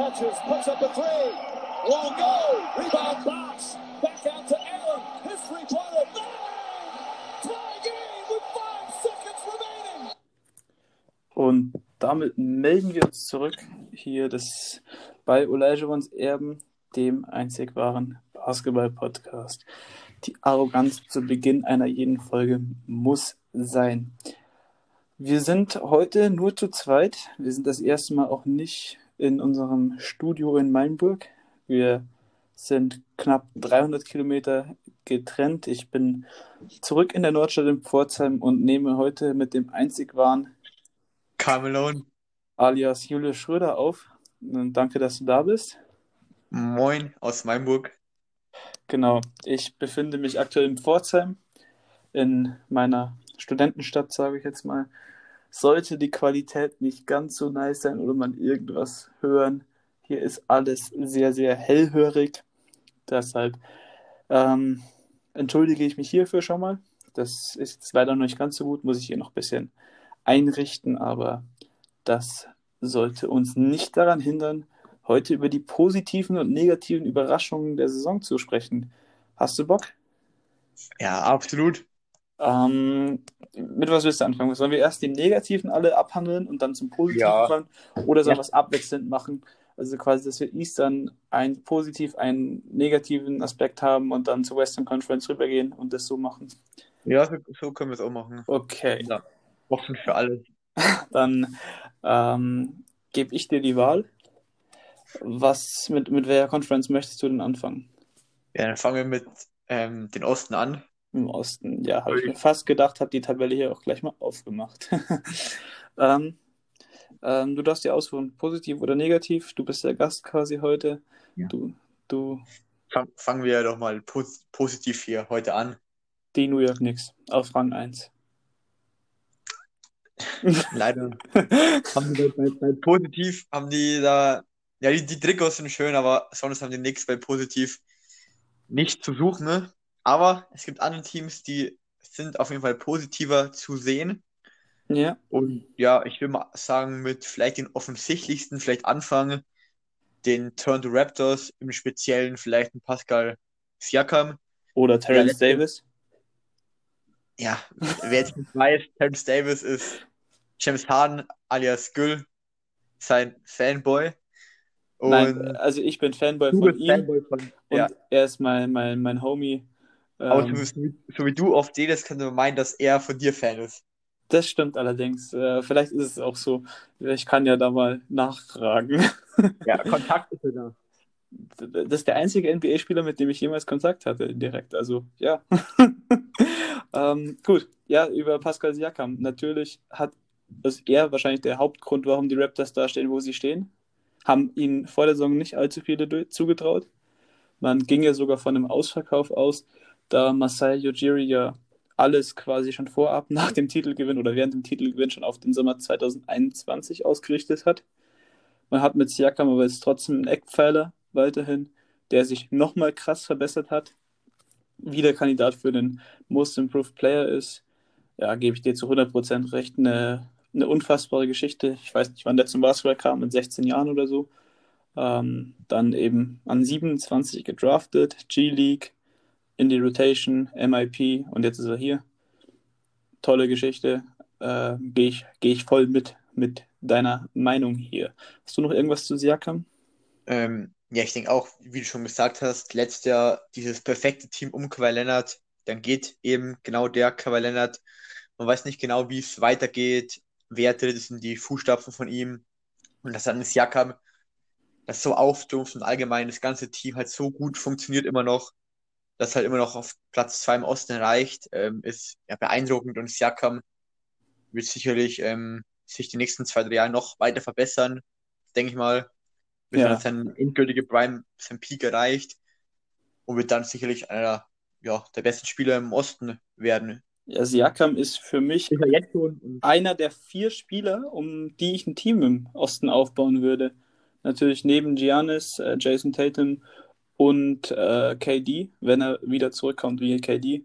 catches, puts up a three. Won't go. Rebound box. Back out to Allen. His three-pointer. Und damit melden wir uns zurück hier das, bei Olajuwons Erben, dem einzig wahren Basketball-Podcast. Die Arroganz zu Beginn einer jeden Folge muss sein. Wir sind heute nur zu zweit. Wir sind das erste Mal auch nicht in unserem Studio in Mainburg. Wir sind knapp 300 Kilometer getrennt. Ich bin zurück in der Nordstadt in Pforzheim und nehme heute mit dem einzig wahren Carmelone. alias Julius Schröder auf. Und danke, dass du da bist. Moin aus Mainburg. Genau, ich befinde mich aktuell in Pforzheim, in meiner Studentenstadt, sage ich jetzt mal. Sollte die Qualität nicht ganz so nice sein oder man irgendwas hören, hier ist alles sehr, sehr hellhörig. Deshalb ähm, entschuldige ich mich hierfür schon mal. Das ist leider noch nicht ganz so gut, muss ich hier noch ein bisschen einrichten, aber das sollte uns nicht daran hindern, heute über die positiven und negativen Überraschungen der Saison zu sprechen. Hast du Bock? Ja, absolut. Ähm, mit was willst du anfangen? Sollen wir erst die negativen alle abhandeln und dann zum positiven Ja. Oder sollen Ja. wir es abwechselnd machen? Also quasi, dass wir Eastern einen positiv, einen negativen Aspekt haben und dann zur Western Conference rübergehen und das so machen. Ja, so, so können wir es auch machen. Okay, Ja. Offen für alles. dann ähm, gebe ich dir die Wahl. Was mit, mit welcher Conference möchtest du denn anfangen? Ja, dann fangen wir mit ähm, den Osten an. Im Osten, ja, habe ich mir fast gedacht, habe die Tabelle hier auch gleich mal aufgemacht. ähm, ähm, du darfst dir aussuchen, positiv oder negativ. Du bist der Gast quasi heute. Ja. Du, du, Fang, fangen wir doch mal pos positiv hier heute an. die New York Knicks auf Rang 1. Leider haben die bei, bei, positiv, haben die da, ja, die, die Trikots sind schön, aber sonst haben die nichts bei positiv nicht zu suchen. Ne? Aber es gibt andere Teams, die sind auf jeden Fall positiver zu sehen. Ja, Und ja, ich will mal sagen, mit vielleicht den offensichtlichsten, vielleicht anfangen, den Toronto Raptors, im Speziellen vielleicht ein Pascal Siakam. oder Terrence Davis. Ja, wer jetzt nicht weiß, Terrence Davis ist James Harden alias Gül, sein Fanboy. Und Nein, also ich bin Fanboy von ihm Fanboy von, und ja. er ist mein, mein, mein Homie. Aber Ähm, so, wie- so wie du oft redest, könnte man meinen, dass er von dir Fan ist. das stimmt allerdings. Äh, vielleicht ist es auch so. Ich kann ja da mal nachfragen. Ja, Kontakt ist da. Das ist der einzige NBA-Spieler, mit dem ich jemals Kontakt hatte, direkt. Also, ja. ähm, gut, ja, über Pascal Siakam. Natürlich hat ist er wahrscheinlich der Hauptgrund, warum die Raptors da stehen, wo sie stehen. Haben ihnen vor der Saison nicht allzu viele du- zugetraut. Man ging ja sogar von einem Ausverkauf aus, da Masai Ujiri ja alles quasi schon vorab nach dem Titelgewinn oder während dem Titelgewinn schon auf den Sommer 2021 ausgerichtet hat. Man hat mit Siakam aber jetzt trotzdem einen Eckpfeiler weiterhin, der sich nochmal krass verbessert hat. Wieder Kandidat für den Most Improved Player ist. Ja, gebe ich dir zu 100% recht. Eine, eine unfassbare Geschichte. Ich weiß nicht, wann der zum Basketball kam, mit 16 Jahren oder so. Ähm, dann eben an 27 gedraftet, G-League, in die Rotation, MIP und jetzt ist er hier. Tolle Geschichte. Äh, Gehe ich, geh ich voll mit, mit deiner Meinung hier. Hast du noch irgendwas zu Siakam? Ähm, ja, ich denke auch, wie du schon gesagt hast, letztes Jahr dieses perfekte Team um Kawhi Leonard, dann geht eben genau der Kawhi Leonard. Man weiß nicht genau, wie es weitergeht, wer tritt es in die Fußstapfen von ihm. Und dass dann Siakam das so auftrumpft und allgemein das ganze Team halt so gut funktioniert immer noch, dass halt immer noch auf Platz 2 im Osten reicht, ähm, ist ja beeindruckend und Siakam wird sicherlich ähm, sich die nächsten zwei, drei Jahre noch weiter verbessern, denke ich mal bis Ja. er sein endgültige Prime, sein Peak erreicht und wird dann sicherlich einer ja, der besten Spieler im Osten werden. Ja, Siakam ist für mich er einer der vier Spieler, um die ich ein Team im Osten aufbauen würde. Natürlich neben Giannis, äh, Jason Tatum und äh, KD, wenn er wieder zurückkommt wie KD.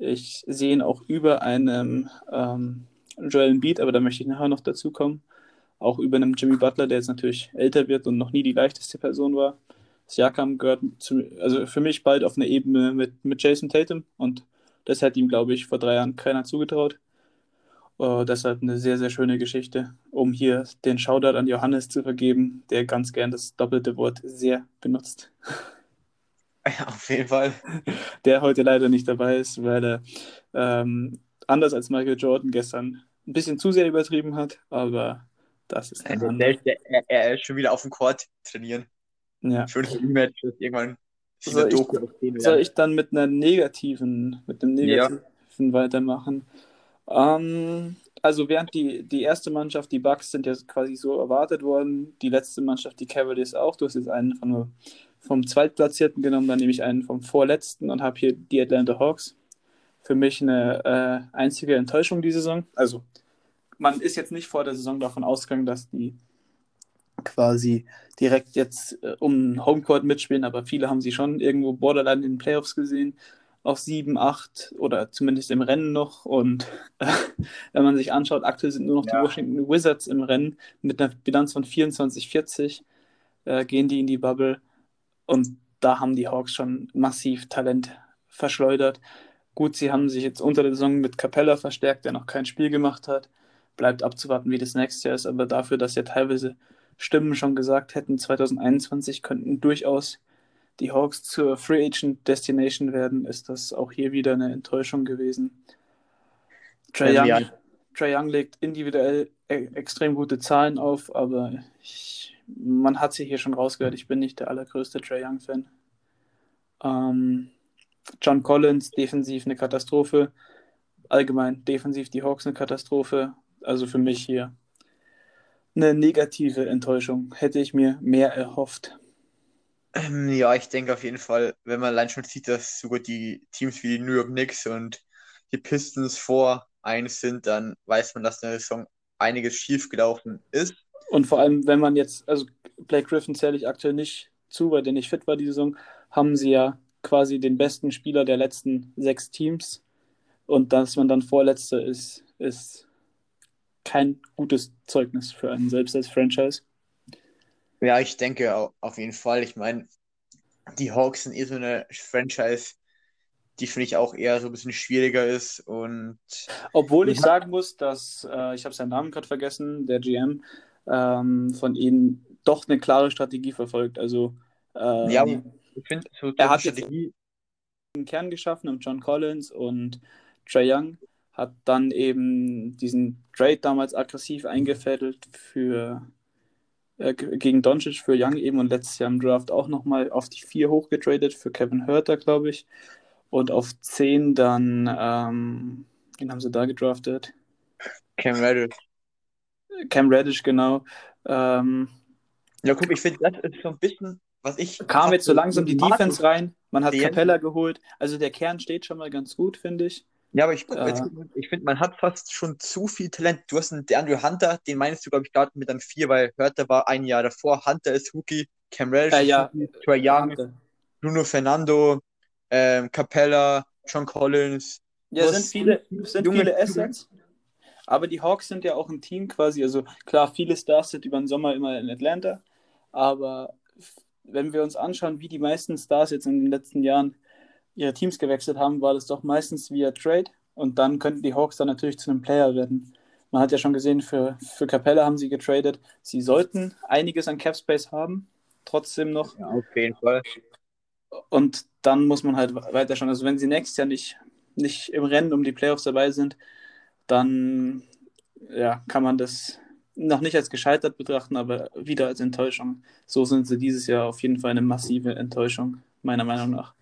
Ich sehe ihn auch über einem ähm, Joel Embiid, aber da möchte ich nachher noch dazu kommen. auch über einem Jimmy Butler, der jetzt natürlich älter wird und noch nie die leichteste Person war. Siakam gehört zu, also für mich bald auf eine Ebene mit, mit Jason Tatum und das hat ihm, glaube ich, vor drei Jahren keiner zugetraut. Uh, deshalb eine sehr, sehr schöne Geschichte, um hier den Shoutout an Johannes zu vergeben, der ganz gern das doppelte Wort sehr benutzt. Ja, auf jeden Fall. Der heute leider nicht dabei ist, weil er ähm, anders als Michael Jordan gestern ein bisschen zu sehr übertrieben hat, aber das ist ein der, der, er, er ist schon wieder auf dem Court trainieren. Ja. Ein Rematch irgendwann soll ich, soll ich dann mit einer negativen, mit einem negativen ja. weitermachen? Ähm, also während die, die erste Mannschaft, die Bucks, sind ja quasi so erwartet worden, die letzte Mannschaft, die Cavaliers auch. Du hast jetzt einen von, vom Zweitplatzierten genommen, dann nehme ich einen vom Vorletzten und habe hier die Atlanta Hawks. Für mich eine äh, einzige Enttäuschung die Saison. Also man ist jetzt nicht vor der Saison davon ausgegangen, dass die quasi direkt jetzt äh, um Homecourt mitspielen, aber viele haben sie schon irgendwo borderline in den Playoffs gesehen, auf 7, 8 oder zumindest im Rennen noch. Und äh, wenn man sich anschaut, aktuell sind nur noch ja. die Washington Wizards im Rennen mit einer Bilanz von 24, 40, äh, gehen die in die Bubble. Und da haben die Hawks schon massiv Talent verschleudert. Gut, sie haben sich jetzt unter der Saison mit Capella verstärkt, der noch kein Spiel gemacht hat. Bleibt abzuwarten, wie das nächste Jahr ist, aber dafür, dass ja teilweise Stimmen schon gesagt hätten, 2021 könnten durchaus die Hawks zur Free Agent Destination werden, ist das auch hier wieder eine Enttäuschung gewesen. Trey Young, ja. Trae Young legt individuell e extrem gute Zahlen auf, aber ich, man hat sie hier schon rausgehört, ich bin nicht der allergrößte Trey Young-Fan. Ähm, John Collins, defensiv eine Katastrophe. Allgemein defensiv die Hawks eine Katastrophe. Also für mich hier eine negative Enttäuschung. Hätte ich mir mehr erhofft. Ähm, ja, ich denke auf jeden Fall, wenn man allein schon sieht, dass sogar die Teams wie die New York Knicks und die Pistons vor eins sind, dann weiß man, dass in der Saison einiges schiefgelaufen ist. Und vor allem, wenn man jetzt, also Blake Griffin zähle ich aktuell nicht zu, weil der nicht fit war die Saison, haben sie ja quasi den besten Spieler der letzten sechs Teams. Und dass man dann Vorletzter ist, ist kein gutes Zeugnis für einen selbst als Franchise. Ja, ich denke auf jeden Fall. Ich meine, die Hawks sind eh so eine Franchise, die finde ich auch eher so ein bisschen schwieriger ist. Und Obwohl ich sagen muss, dass, äh, ich habe seinen Namen gerade vergessen, der GM ähm, von ihnen doch eine klare Strategie verfolgt. Also ähm, ja, ich finde, so er hat Strategie... jetzt einen Kern geschaffen mit John Collins und Trey Young hat dann eben diesen Trade damals aggressiv eingefädelt für äh, gegen Doncic für Young eben und letztes Jahr im Draft auch nochmal auf die 4 hochgetradet für Kevin Hurter, glaube ich. Und auf 10 dann, ähm, wen haben sie da gedraftet? Cam Reddish. Cam Reddish, genau. Ähm, ja, guck, ich finde, das ist so ein bisschen, was ich. Kam jetzt so langsam die Defense rein. Man hat Capella geholt. Also der Kern steht schon mal ganz gut, finde ich. Ja, aber ich, äh, ich finde, man hat fast schon zu viel Talent. Du hast einen Andrew Hunter, den meinst du, glaube ich, gerade mit einem 4, weil Hörter war ein Jahr davor. Hunter ist Rookie, Cam Reddish, äh, ja, Trae Young, Bruno Fernando, ähm, Capella, John Collins. Ja, sind viele, sind viele Assets. Aber die Hawks sind ja auch ein Team quasi. Also klar, viele Stars sind über den Sommer immer in Atlanta. Aber wenn wir uns anschauen, wie die meisten Stars jetzt in den letzten Jahren ihre Teams gewechselt haben, war das doch meistens via Trade und dann könnten die Hawks dann natürlich zu einem Player werden. Man hat ja schon gesehen, für, für Capella haben sie getradet. Sie sollten einiges an Cap Space haben, trotzdem noch. Ja, auf jeden Fall. Und dann muss man halt weiter schauen. Also wenn sie nächstes Jahr nicht, nicht im Rennen um die Playoffs dabei sind, dann ja, kann man das noch nicht als gescheitert betrachten, aber wieder als Enttäuschung. So sind sie dieses Jahr auf jeden Fall eine massive Enttäuschung, meiner Meinung nach.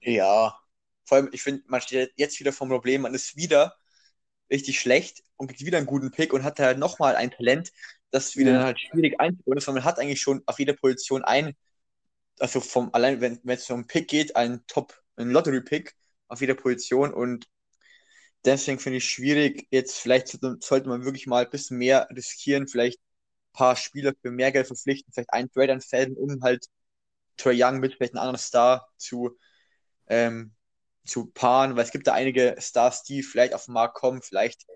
Ja, vor allem, ich finde, man steht jetzt wieder vom Problem, man ist wieder richtig schlecht und kriegt wieder einen guten Pick und hat halt nochmal ein Talent, das wieder ja. halt schwierig einzubauen ist, weil man hat eigentlich schon auf jeder Position ein, also vom, allein wenn es um Pick geht, einen Top, einen Lottery-Pick auf jeder Position und deswegen finde ich schwierig, jetzt vielleicht sollte man wirklich mal ein bisschen mehr riskieren, vielleicht ein paar Spieler für mehr Geld verpflichten, vielleicht einen Trade anfällen, um halt Trey Young mit vielleicht einem anderen Star zu ähm, zu paaren, weil es gibt da einige Stars, die vielleicht auf den Markt kommen, vielleicht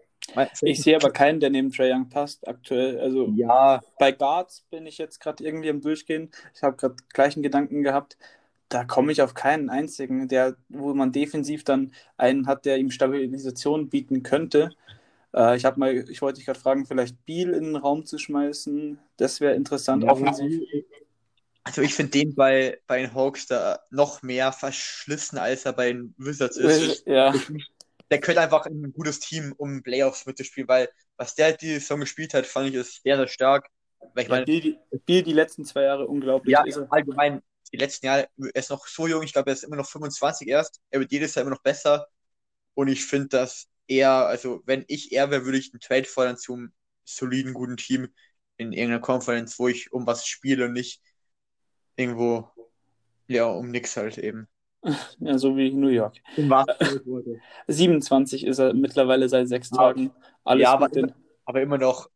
Ich sehe aber keinen, der neben Trae Young passt aktuell. Also Ja, bei Guards bin ich jetzt gerade irgendwie am Durchgehen. Ich habe gerade gleichen Gedanken gehabt. Da komme ich auf keinen einzigen, der, wo man defensiv dann einen hat, der ihm Stabilisation bieten könnte. Äh, ich habe mal, ich wollte dich gerade fragen, vielleicht Beal in den Raum zu schmeißen. Das wäre interessant, Ja, offensiv. also ich finde den bei, bei den Hawks da noch mehr verschlissen, als er bei den Wizards ist. Ja, Der könnte einfach in ein gutes Team um Playoffs mitspielen, weil was der diese Saison gespielt hat, fand ich ist sehr, sehr stark. Weil ich ja meine, die, Beal die letzten zwei Jahre unglaublich. ja, er. allgemein, die letzten Jahre, er ist noch so jung, ich glaube, er ist immer noch 25 erst. Er wird jedes Jahr immer noch besser. Und ich finde, dass er, also wenn ich er wäre, würde ich einen Trade fordern zum soliden, guten Team in irgendeiner Conference, wo ich um was spiele und nicht irgendwo, ja, um nix halt eben. Ja, so wie New York. Um was? 27 ist er mittlerweile seit sechs Tagen. Alles Ja, aber gut. denn Aber immer noch,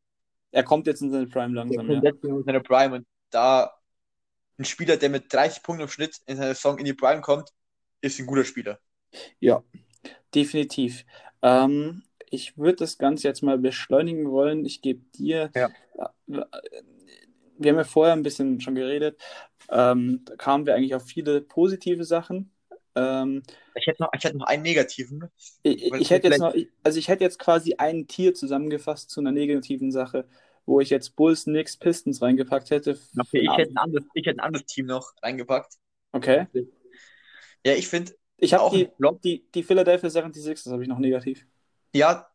Er kommt jetzt in seine Prime langsam, kommt ja. jetzt in seine Prime und da ein Spieler, der mit 30 Punkten im Schnitt in seiner Saison in die Prime kommt, ist ein guter Spieler. Ja, definitiv. Ähm, ich würde das Ganze jetzt mal beschleunigen wollen. Ich gebe dir, Ja. äh, wir haben ja vorher ein bisschen schon geredet, ähm, da kamen wir eigentlich auf viele positive Sachen. Ähm, Ich hätte noch, ich hätte noch einen negativen. ich, ich hätte jetzt vielleicht- noch, also ich hätte jetzt quasi ein Tier zusammengefasst zu einer negativen Sache, wo ich jetzt Bulls, Knicks, Pistons reingepackt hätte. Okay, ich hätte ein anderes, ich hätte ein anderes Team noch reingepackt. Okay. Ja, ich finde, Ich habe Auch die, die, die Philadelphia 76ers habe ich noch negativ. ja,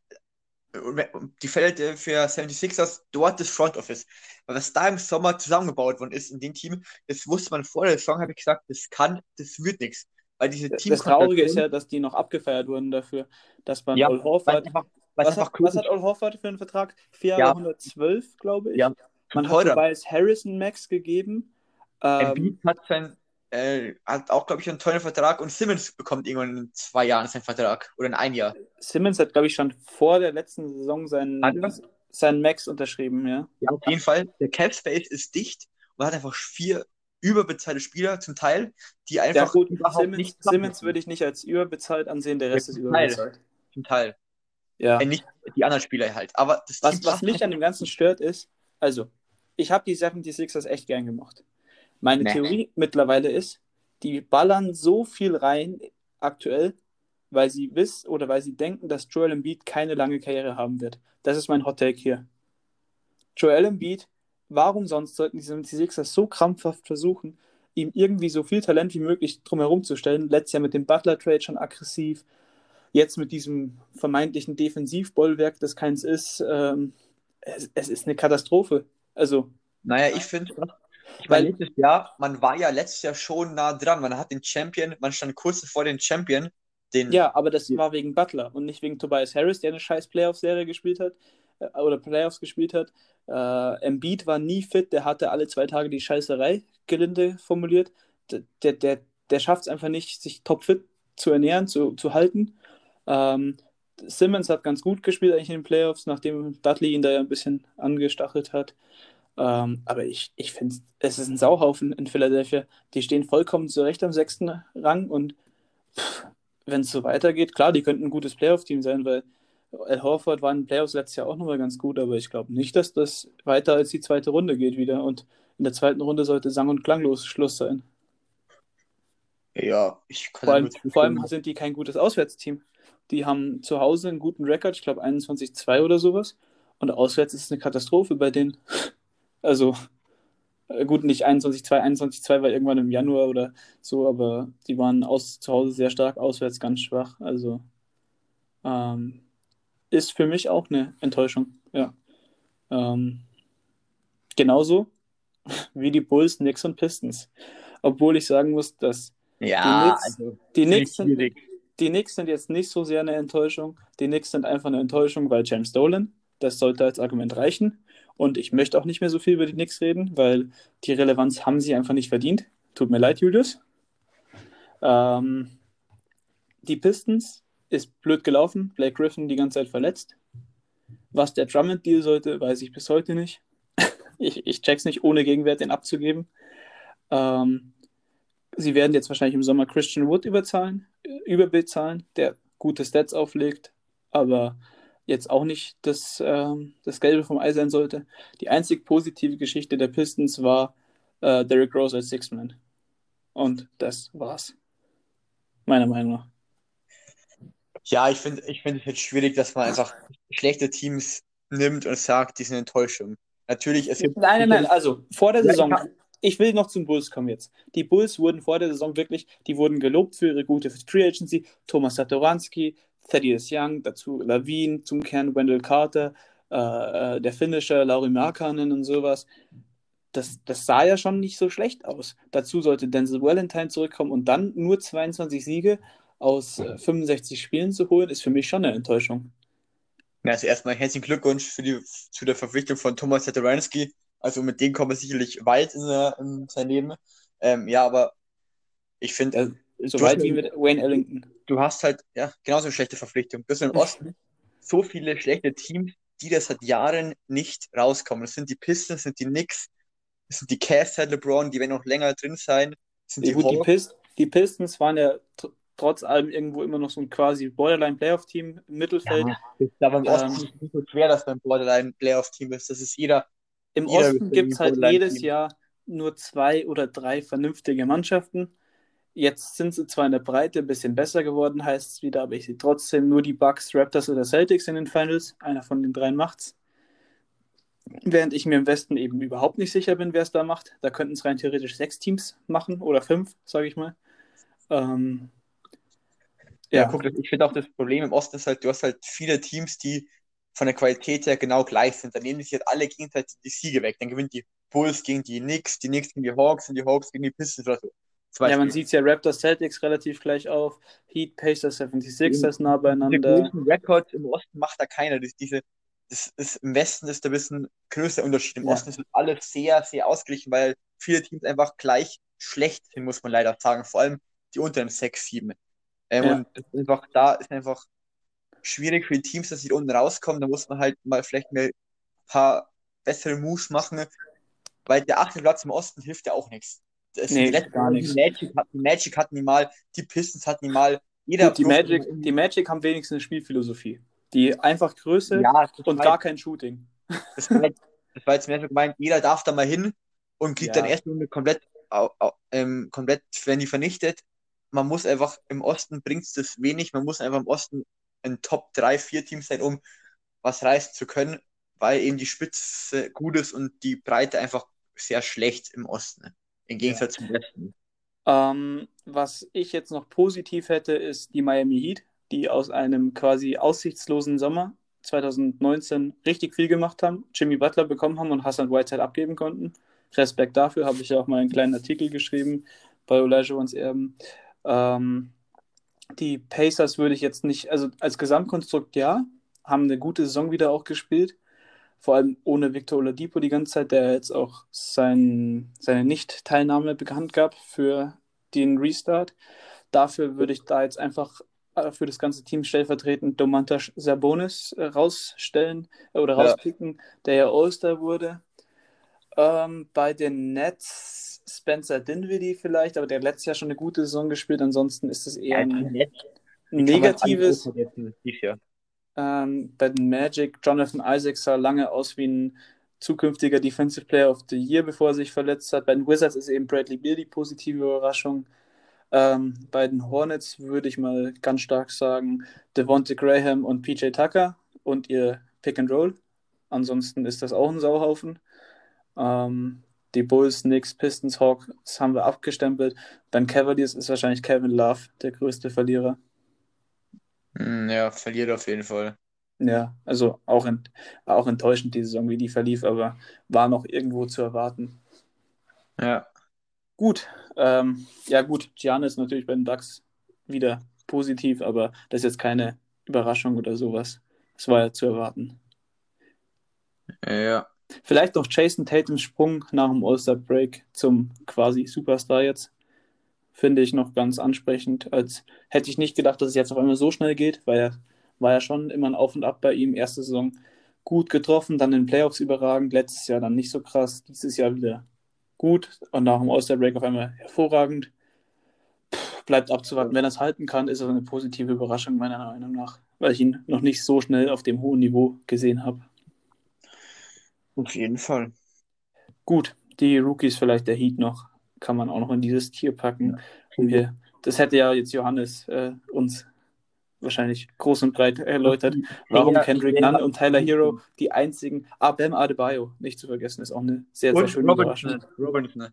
die für 76ers, dort das Front Office. Weil was da im Sommer zusammengebaut worden ist in dem Team, das wusste man vor der Saison, habe ich gesagt, das kann, das wird nichts. Weil diese Das Traurige ist ja, dass die noch abgefeiert wurden dafür, dass man Ja, weil Horford. einfach, Was einfach hat, was hat Al Horford für einen Vertrag? Vier Jahre Ja. 112, glaube ich. Ja, Man hat. Tobias Harrison Max gegeben. Ähm, Embiid hat sein, äh, hat auch, glaube ich, einen tollen Vertrag und Simmons bekommt irgendwann in zwei Jahren seinen Vertrag oder in ein Jahr. Simmons hat, glaube ich, schon vor der letzten Saison seinen, seinen Max unterschrieben, ja. Ja, auf jeden Fall. Der Cap Space ist dicht und hat einfach vier überbezahlte Spieler zum Teil, die Ja, einfach gut, überhaupt Simmons, Simmons würde ich nicht als überbezahlt ansehen, der Rest Ja, ist zum Teil. überbezahlt. zum Teil. Ja. Äh, nicht die anderen Spieler halt. Aber das Was, was mich an dem Ganzen stört, ist, also, ich habe die 76ers echt gern gemocht. Meine Nee. Theorie mittlerweile ist, die ballern so viel rein aktuell, weil sie wissen oder weil sie denken, dass Joel Embiid keine lange Karriere haben wird. Das ist mein Hot Take hier. Joel Embiid, warum sonst sollten die 76ers so krampfhaft versuchen, ihm irgendwie so viel Talent wie möglich drumherum zu stellen? Letztes Jahr mit dem Butler-Trade schon aggressiv, jetzt mit diesem vermeintlichen Defensivbollwerk, das keins ist. Ähm, es, es ist eine Katastrophe. Also, Naja, ich finde, ich meine, letztes Jahr, man war ja letztes Jahr schon nah dran. Man hat den Champion, man stand kurz vor den Champion, den ja, aber das war wegen Butler und nicht wegen Tobias Harris, der eine scheiß Playoff-Serie gespielt hat äh, oder Playoffs gespielt hat. Äh, Embiid war nie fit, der hatte alle zwei Tage die Scheißerei, gelinde formuliert. Der, der, der, der schafft es einfach nicht, sich topfit zu ernähren, zu, zu halten. Ähm, Simmons hat ganz gut gespielt eigentlich in den Playoffs, nachdem Dudley ihn da ja ein bisschen angestachelt hat. Ähm, aber ich, ich finde, es ist ein Sauhaufen in Philadelphia. Die stehen vollkommen zurecht am sechsten Rang und wenn es so weitergeht, klar, die könnten ein gutes Playoff-Team sein, weil Al Horford war in den Playoffs letztes Jahr auch nochmal ganz gut, aber ich glaube nicht, dass das weiter als die zweite Runde geht wieder. Und in der zweiten Runde sollte sang- und klanglos Schluss sein. ja, ich kann Vor allem, vor allem sind die kein gutes Auswärtsteam. Die haben zu Hause einen guten Rekord, ich glaube 21-2 oder sowas. Und auswärts ist es eine Katastrophe bei denen. Also, äh, gut, nicht 21-2, 21-2 war irgendwann im Januar oder so, aber die waren aus, zu Hause sehr stark, auswärts ganz schwach. Also, ähm, ist für mich auch eine Enttäuschung, ja. Ähm, genauso wie die Bulls, Knicks und Pistons. Obwohl ich sagen muss, dass ja, die Knicks- also die Knicks, sind. Die Knicks sind jetzt nicht so sehr eine Enttäuschung. Die Knicks sind einfach eine Enttäuschung, weil James Dolan, das sollte als Argument reichen. Und ich möchte auch nicht mehr so viel über die Knicks reden, weil die Relevanz haben sie einfach nicht verdient. Tut mir leid, Julius. Ähm, die Pistons ist blöd gelaufen. Blake Griffin die ganze Zeit verletzt. Was der Drummond-Deal sollte, weiß ich bis heute nicht. ich, ich check's nicht, ohne Gegenwert den abzugeben. Ähm, sie werden jetzt wahrscheinlich im Sommer Christian Wood überzahlen, überbezahlen, der gute Stats auflegt, aber jetzt auch nicht das, ähm, das Gelbe vom Ei sein sollte. Die einzig positive Geschichte der Pistons war äh, Derrick Rose als Sixman. Und das war's. Meiner Meinung nach. Ja, ich finde ich find es jetzt schwierig, dass man einfach schlechte Teams nimmt und sagt, die sind Enttäuschung. Natürlich, es gibt. Nein, nein, nein, also vor der Saison. hab- Ich will noch zum Bulls kommen jetzt. Die Bulls wurden vor der Saison wirklich, die wurden gelobt für ihre gute Free Agency. Thomas Satoranski, Thaddeus Young, dazu Lavine, zum Kern Wendell Carter, äh, äh, der Finisher, Lauri Markkanen und sowas. Das, das sah ja schon nicht so schlecht aus. Dazu sollte Denzel Valentine zurückkommen und dann nur 22 Siege aus äh, 65 Spielen zu holen, ist für mich schon eine Enttäuschung. Ja, also erstmal herzlichen Glückwunsch für die, zu der Verpflichtung von Thomas Satoranski. Also mit dem kommt er sicherlich weit in, der, in sein Leben. Ähm, ja, aber ich finde, Ja, so Du weit hast- wie mit Wayne Ellington. du hast halt ja genauso eine schlechte Verpflichtung. Du hast im Osten so viele schlechte Teams, die das seit Jahren nicht rauskommen. Das sind die Pistons, das sind die Knicks, das sind die Cavs, seit LeBron, die werden noch länger drin sein. Das sind Ja, die gut, die. Pist die Pistons waren ja tr trotz allem irgendwo immer noch so ein quasi Borderline-Playoff-Team im Mittelfeld. Ja, aber im Osten Ähm, ist es nicht so schwer, dass man ein Borderline-Playoff-Team ist. Das ist jeder. Im jeder Osten gibt es halt jedes Jahr nur zwei oder drei vernünftige Mannschaften. Jetzt sind sie zwar in der Breite ein bisschen besser geworden, heißt es wieder, aber ich sehe trotzdem nur die Bucks, Raptors oder Celtics in den Finals. Einer von den dreien macht's. Während ich mir im Westen eben überhaupt nicht sicher bin, wer es da macht. Da könnten es rein theoretisch sechs Teams machen oder fünf, sage ich mal. Ähm, Ja, ja, guck, ich finde auch das Problem im Osten ist halt, du hast halt viele Teams, die von der Qualität her genau gleich sind. Dann nehmen sich halt alle gegenseitig die Siege weg. Dann gewinnt die Bulls gegen die Knicks, die Knicks gegen die Hawks und die Hawks gegen die Pistons oder so. Zum ja, man Beispiel. sieht ja Raptors, Celtics relativ gleich auf. Heat, Pacers, 76ers nah beieinander. großen Records im Osten macht da keiner. Das, diese, das ist, Im Westen ist da ein bisschen größer Unterschied. Im Ja. Osten ist alles sehr, sehr ausgeglichen, weil viele Teams einfach gleich schlecht sind, muss man leider sagen. Vor allem die unteren sechs, sieben. Ähm, Ja. Und einfach, da ist einfach schwierig für die Teams, dass sie unten rauskommen. Da muss man halt mal vielleicht mal ein paar bessere Moves machen, weil der achte Platz im Osten hilft ja auch nichts. Das Nee, die letzten gar nichts. Die Magic, hat- die Magic hatten die mal, die Pistons hatten die mal. Jeder Gut, die Magic, die Magic haben wenigstens eine Spielphilosophie. Die einfach Größe Ja, und war gar kein Shooting. das war, jetzt, das war jetzt mehr so gemeint, jeder darf da mal hin und kriegt Ja. dann erst Runde komplett, ähm, komplett, wenn die vernichtet. Man muss einfach, im Osten bringt es das wenig, man muss einfach im Osten ein Top 3, 4 Team sein, um was reißen zu können, weil eben die Spitze gut ist und die Breite einfach sehr schlecht im Osten, im Gegensatz zum Westen. Ähm, was ich jetzt noch positiv hätte, ist die Miami Heat, die aus einem quasi aussichtslosen Sommer 2019 richtig viel gemacht haben, Jimmy Butler bekommen haben und Hassan Whiteside abgeben konnten. Respekt dafür, habe ich ja auch mal einen kleinen Artikel geschrieben bei Olajuwons Erben. Ähm, die Pacers würde ich jetzt nicht, also als Gesamtkonstrukt ja, haben eine gute Saison wieder auch gespielt. Vor allem ohne Victor Oladipo die ganze Zeit, der jetzt auch sein, seine Nicht-Teilnahme bekannt gab für den Restart. Dafür würde ich da jetzt einfach äh, für das ganze Team stellvertretend Domantas Sabonis äh, rausstellen äh, oder Ja. rauspicken, der ja All-Star wurde. Ähm, bei den Nets Spencer Dinwiddie vielleicht, aber der hat letztes Jahr schon eine gute Saison gespielt. Ansonsten ist es eher ein negatives. Ähm, bei den Magic, Jonathan Isaac sah lange aus wie ein zukünftiger Defensive Player of the Year, bevor er sich verletzt hat. Bei den Wizards ist eben Bradley Beal die positive Überraschung. Ähm, bei den Hornets würde ich mal ganz stark sagen, Devonte Graham und PJ Tucker und ihr Pick and Roll. Ansonsten ist das auch ein Sauhaufen. Ähm, die Bulls, Knicks, Pistons, Hawks haben wir abgestempelt. Bei den Cavaliers ist wahrscheinlich Kevin Love der größte Verlierer. Hm, Ja, verliert auf jeden Fall. Ja, also auch, ent auch enttäuschend die Saison, wie die verlief, aber war noch irgendwo zu erwarten. Ja. Gut, ähm, ja gut, Giannis natürlich bei den Bucks wieder positiv, aber das ist jetzt keine Überraschung oder sowas. Das war ja zu erwarten. Ja. Vielleicht noch Jason Tatums Sprung nach dem All-Star-Break zum quasi Superstar jetzt. Finde ich noch ganz ansprechend. Als hätte ich nicht gedacht, dass es jetzt auf einmal so schnell geht, weil er war ja schon immer ein Auf und Ab bei ihm. Erste Saison gut getroffen, dann in Playoffs überragend, letztes Jahr dann nicht so krass, dieses Jahr wieder gut und nach dem All-Star-Break auf einmal hervorragend. bleibt abzuwarten. Wenn er es halten kann, ist es eine positive Überraschung, meiner Meinung nach, weil ich ihn noch nicht so schnell auf dem hohen Niveau gesehen habe. Auf jeden Fall. Gut, die Rookies vielleicht der Heat noch, kann man auch noch in dieses Tier packen. Um hier, das hätte ja jetzt Johannes äh, uns wahrscheinlich groß und breit erläutert, warum Ja, Kendrick Nunn und Tyler Hero die einzigen, ah, Bam Adebayo, nicht zu vergessen, ist auch eine sehr, sehr schöne Überraschung. Robinson. Robinson.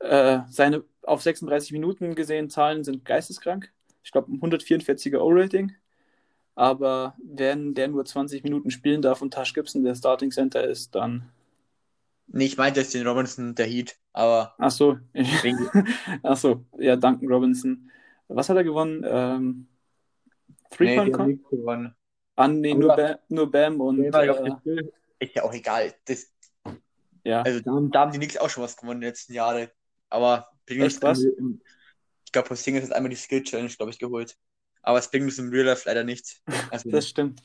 Äh, seine auf 36 Minuten gesehen Zahlen sind geisteskrank. Ich glaube, ein 144er O-Rating. Aber wenn der nur 20 Minuten spielen darf und Tash Gibson der Starting Center ist, dann. Nee, ich meinte jetzt den Robinson, der Heat, aber Ach so. Ach so. Ja, Duncan Robinson. Was hat er gewonnen? Ähm, nee, haben Con? nicht gewonnen. An, nee, nur, Bam, nur Bam und. Nee, Äh, Ist ja auch egal. Das, ja. also da haben, da haben die Knicks auch schon was gewonnen in den letzten Jahren. Aber Echt, was? Ich glaube, Porzingis hat einmal die Skill Challenge, glaube ich, geholt. Aber es bringt uns im Real Life leider nichts. Also, Das stimmt.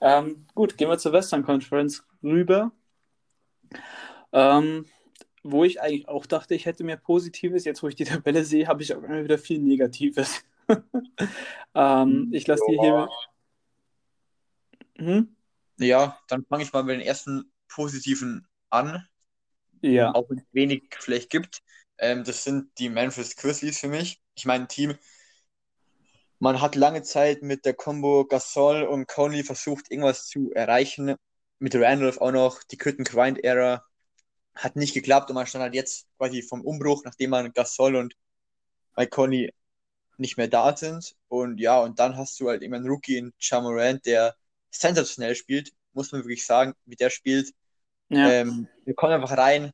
Ähm, gut, gehen wir zur Western Conference rüber. Ähm, wo ich eigentlich auch dachte, ich hätte mehr Positives. Jetzt, wo ich die Tabelle sehe, habe ich auch immer wieder viel Negatives. ähm, ich lasse dir hier. Hm? ja, dann fange ich mal mit den ersten positiven an, Ja, auch wenn es wenig vielleicht gibt. Ähm, das sind die Memphis Grizzlies für mich. Ich meine, ein Team, man hat lange Zeit mit der Combo Gasol und Conley versucht, irgendwas zu erreichen. Mit Randolph auch noch, die Quit Grind Era hat nicht geklappt und man stand halt jetzt quasi vom Umbruch, nachdem man Gasol und Mike Conley nicht mehr da sind. Und ja, und dann hast du halt immer einen Rookie in Ja Morant, der sensationell spielt, muss man wirklich sagen, wie der spielt. ja. Ähm, der kommt einfach rein,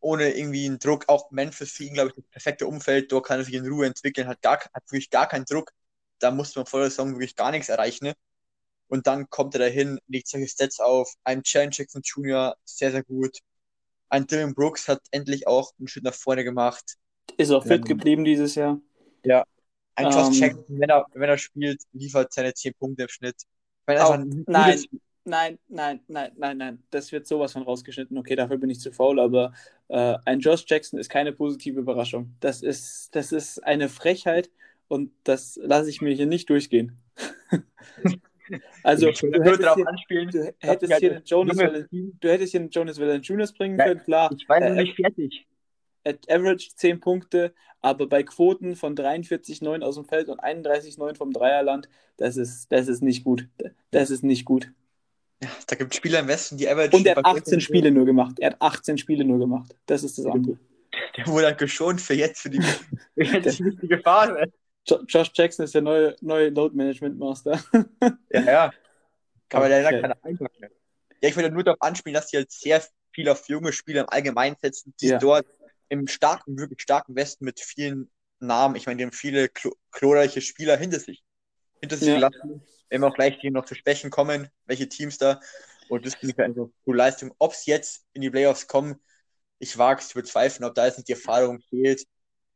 ohne irgendwie einen Druck. Auch Memphis für ihn, glaube ich, das perfekte Umfeld. Dort kann er sich in Ruhe entwickeln, hat, gar, hat wirklich gar keinen Druck. Da musste man vor der Saison wirklich gar nichts erreichen. Ne? Und dann kommt er dahin, legt solche Stats auf. Ein Chan Jackson Jr. sehr, sehr gut. Ein Dylan Brooks hat endlich auch einen Schritt nach vorne gemacht. Ist auch fit ähm, geblieben dieses Jahr. Ein Josh Ähm, Jackson, wenn er, wenn er spielt, liefert seine 10 Punkte im Schnitt. Auch- ein nein. Nein, nein, nein, nein, nein. Das wird sowas von rausgeschnitten. Okay, dafür bin ich zu faul, aber äh, ein Josh Jackson ist keine positive Überraschung. Das ist, das ist eine Frechheit und das lasse ich mir hier nicht durchgehen. also, du hättest hier, anspielen. du hättest halt hier einen Jonas, Team- du hättest hier einen Jonas Valanciunas bringen Ja, können, klar. Ich war noch Äh, nicht fertig. at Average 10 Punkte, aber bei Quoten von 43,9 aus dem Feld und 31,9 vom Dreierland, das ist, das ist nicht gut. Das ist nicht gut. Da gibt es Spieler im Westen, die Average. Und er hat bei 18 Spiele nur gemacht. Er hat 18 Spiele nur gemacht. Das ist das andere. Der wurde halt geschont für jetzt, für die, für jetzt die wichtige Phase. Jo Josh Jackson ist der neue, neue Load Management Master. Ja, ja. Aber der hat keine mehr. Ja, ich würde nur darauf anspielen, dass die halt sehr viel auf junge Spieler im Allgemeinen setzen, die Ja. dort im starken, wirklich starken Westen mit vielen Namen, ich meine, die haben viele glorreiche Spieler hinter sich. Hinter sich Ja. gelassen. Wenn wir auch gleich hier noch zu Sprechen kommen, welche Teams da. Und das finde ich eine gute Leistung. Ob es jetzt in die Playoffs kommen, ich wage es zu bezweifeln, ob da jetzt nicht die Erfahrung fehlt.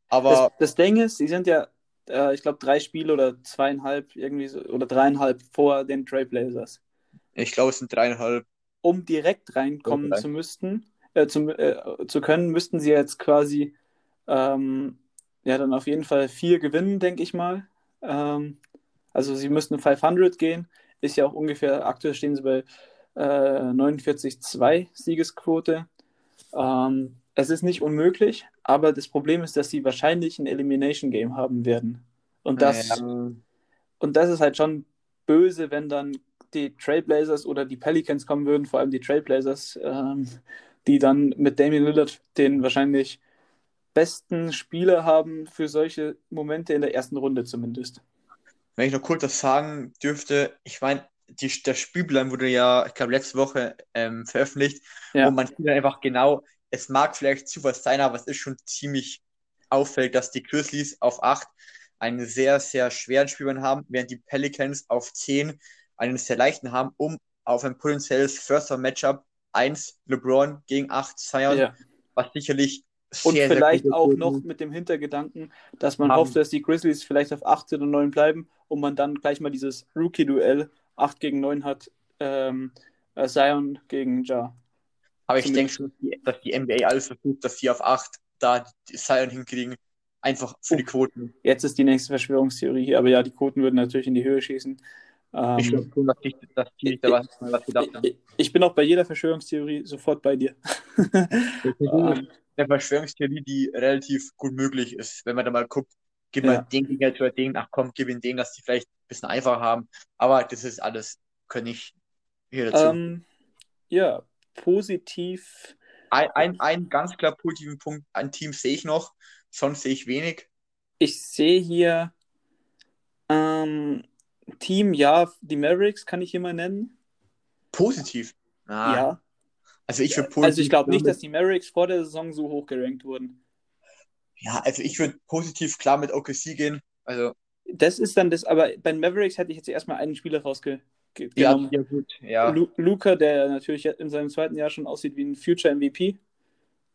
Aber Das, das Ding ist, sie sind ja, äh, ich glaube, drei Spiele oder zweieinhalb irgendwie so, oder dreieinhalb vor den Trailblazers. ich glaube, es sind dreieinhalb. Um direkt reinkommen drei. zu müssten, äh, zu, äh, zu können, müssten sie jetzt quasi ähm, ja dann auf jeden Fall vier gewinnen, denke ich mal. Ähm, also sie müssten 500 gehen. Ist ja auch ungefähr, aktuell stehen sie bei äh, 49,2 Siegesquote. Ähm, es ist nicht unmöglich, aber das Problem ist, dass sie wahrscheinlich ein Elimination Game haben werden. Und das, Ja. und das ist halt schon böse, wenn dann die Trailblazers oder die Pelicans kommen würden, vor allem die Trailblazers, ähm, die dann mit Damian Lillard den wahrscheinlich besten Spieler haben für solche Momente in der ersten Runde zumindest. Wenn ich noch kurz was sagen dürfte, ich meine, die, der Spielplan wurde ja, ich glaube, letzte Woche ähm, veröffentlicht Ja. und man sieht einfach genau, es mag vielleicht zu was sein, aber es ist schon ziemlich auffällig, dass die Grizzlies auf 8 einen sehr, sehr schweren Spielplan haben, während die Pelicans auf 10 einen sehr leichten haben, um auf ein potenzielles First-Round-Matchup 1 LeBron gegen 8 Zion, Ja. was sicherlich sehr, Und vielleicht auch noch mit dem Hintergedanken, dass man Haben. hofft, dass die Grizzlies vielleicht auf 8 oder 9 bleiben und man dann gleich mal dieses Rookie-Duell 8 gegen 9 hat, ähm, äh, Zion gegen Ja. Aber ich denke schon, dass die- NBA alles versucht, dass sie auf 8 da die Zion hinkriegen. Einfach für die Quoten. Jetzt ist die nächste Verschwörungstheorie hier, aber ja, die Quoten würden natürlich in die Höhe schießen. Ähm, Ich glaube schon, dass die, dass die da was, was gedacht haben. ich, ich bin auch bei jeder Verschwörungstheorie sofort bei dir. Ähm, Eine Verschwörungstheorie, die relativ gut möglich ist, wenn man da mal guckt, gib mal Ja. den Gegner oder den, ach komm, gib ihnen den, dass die vielleicht ein bisschen einfacher haben. Aber das ist alles, kann ich hier dazu. ähm, ja, positiv. Ein, ein, ein ganz klar positiven Punkt an Teams sehe ich noch, sonst sehe ich wenig. Ich sehe hier ähm, Team, ja, die Mavericks kann ich hier mal nennen. Positiv. Ah, Ja, Also ich würde positiv also ich glaube nicht, dass die Mavericks vor der Saison so hoch gerankt wurden. Ja, also ich würde positiv klar mit OKC gehen. Also, Das ist dann das, aber bei den Mavericks hätte ich jetzt erstmal einen Spieler rausgenommen. Ja, ja gut. Ja. Lu Luca, der natürlich in seinem zweiten Jahr schon aussieht wie ein Future MVP.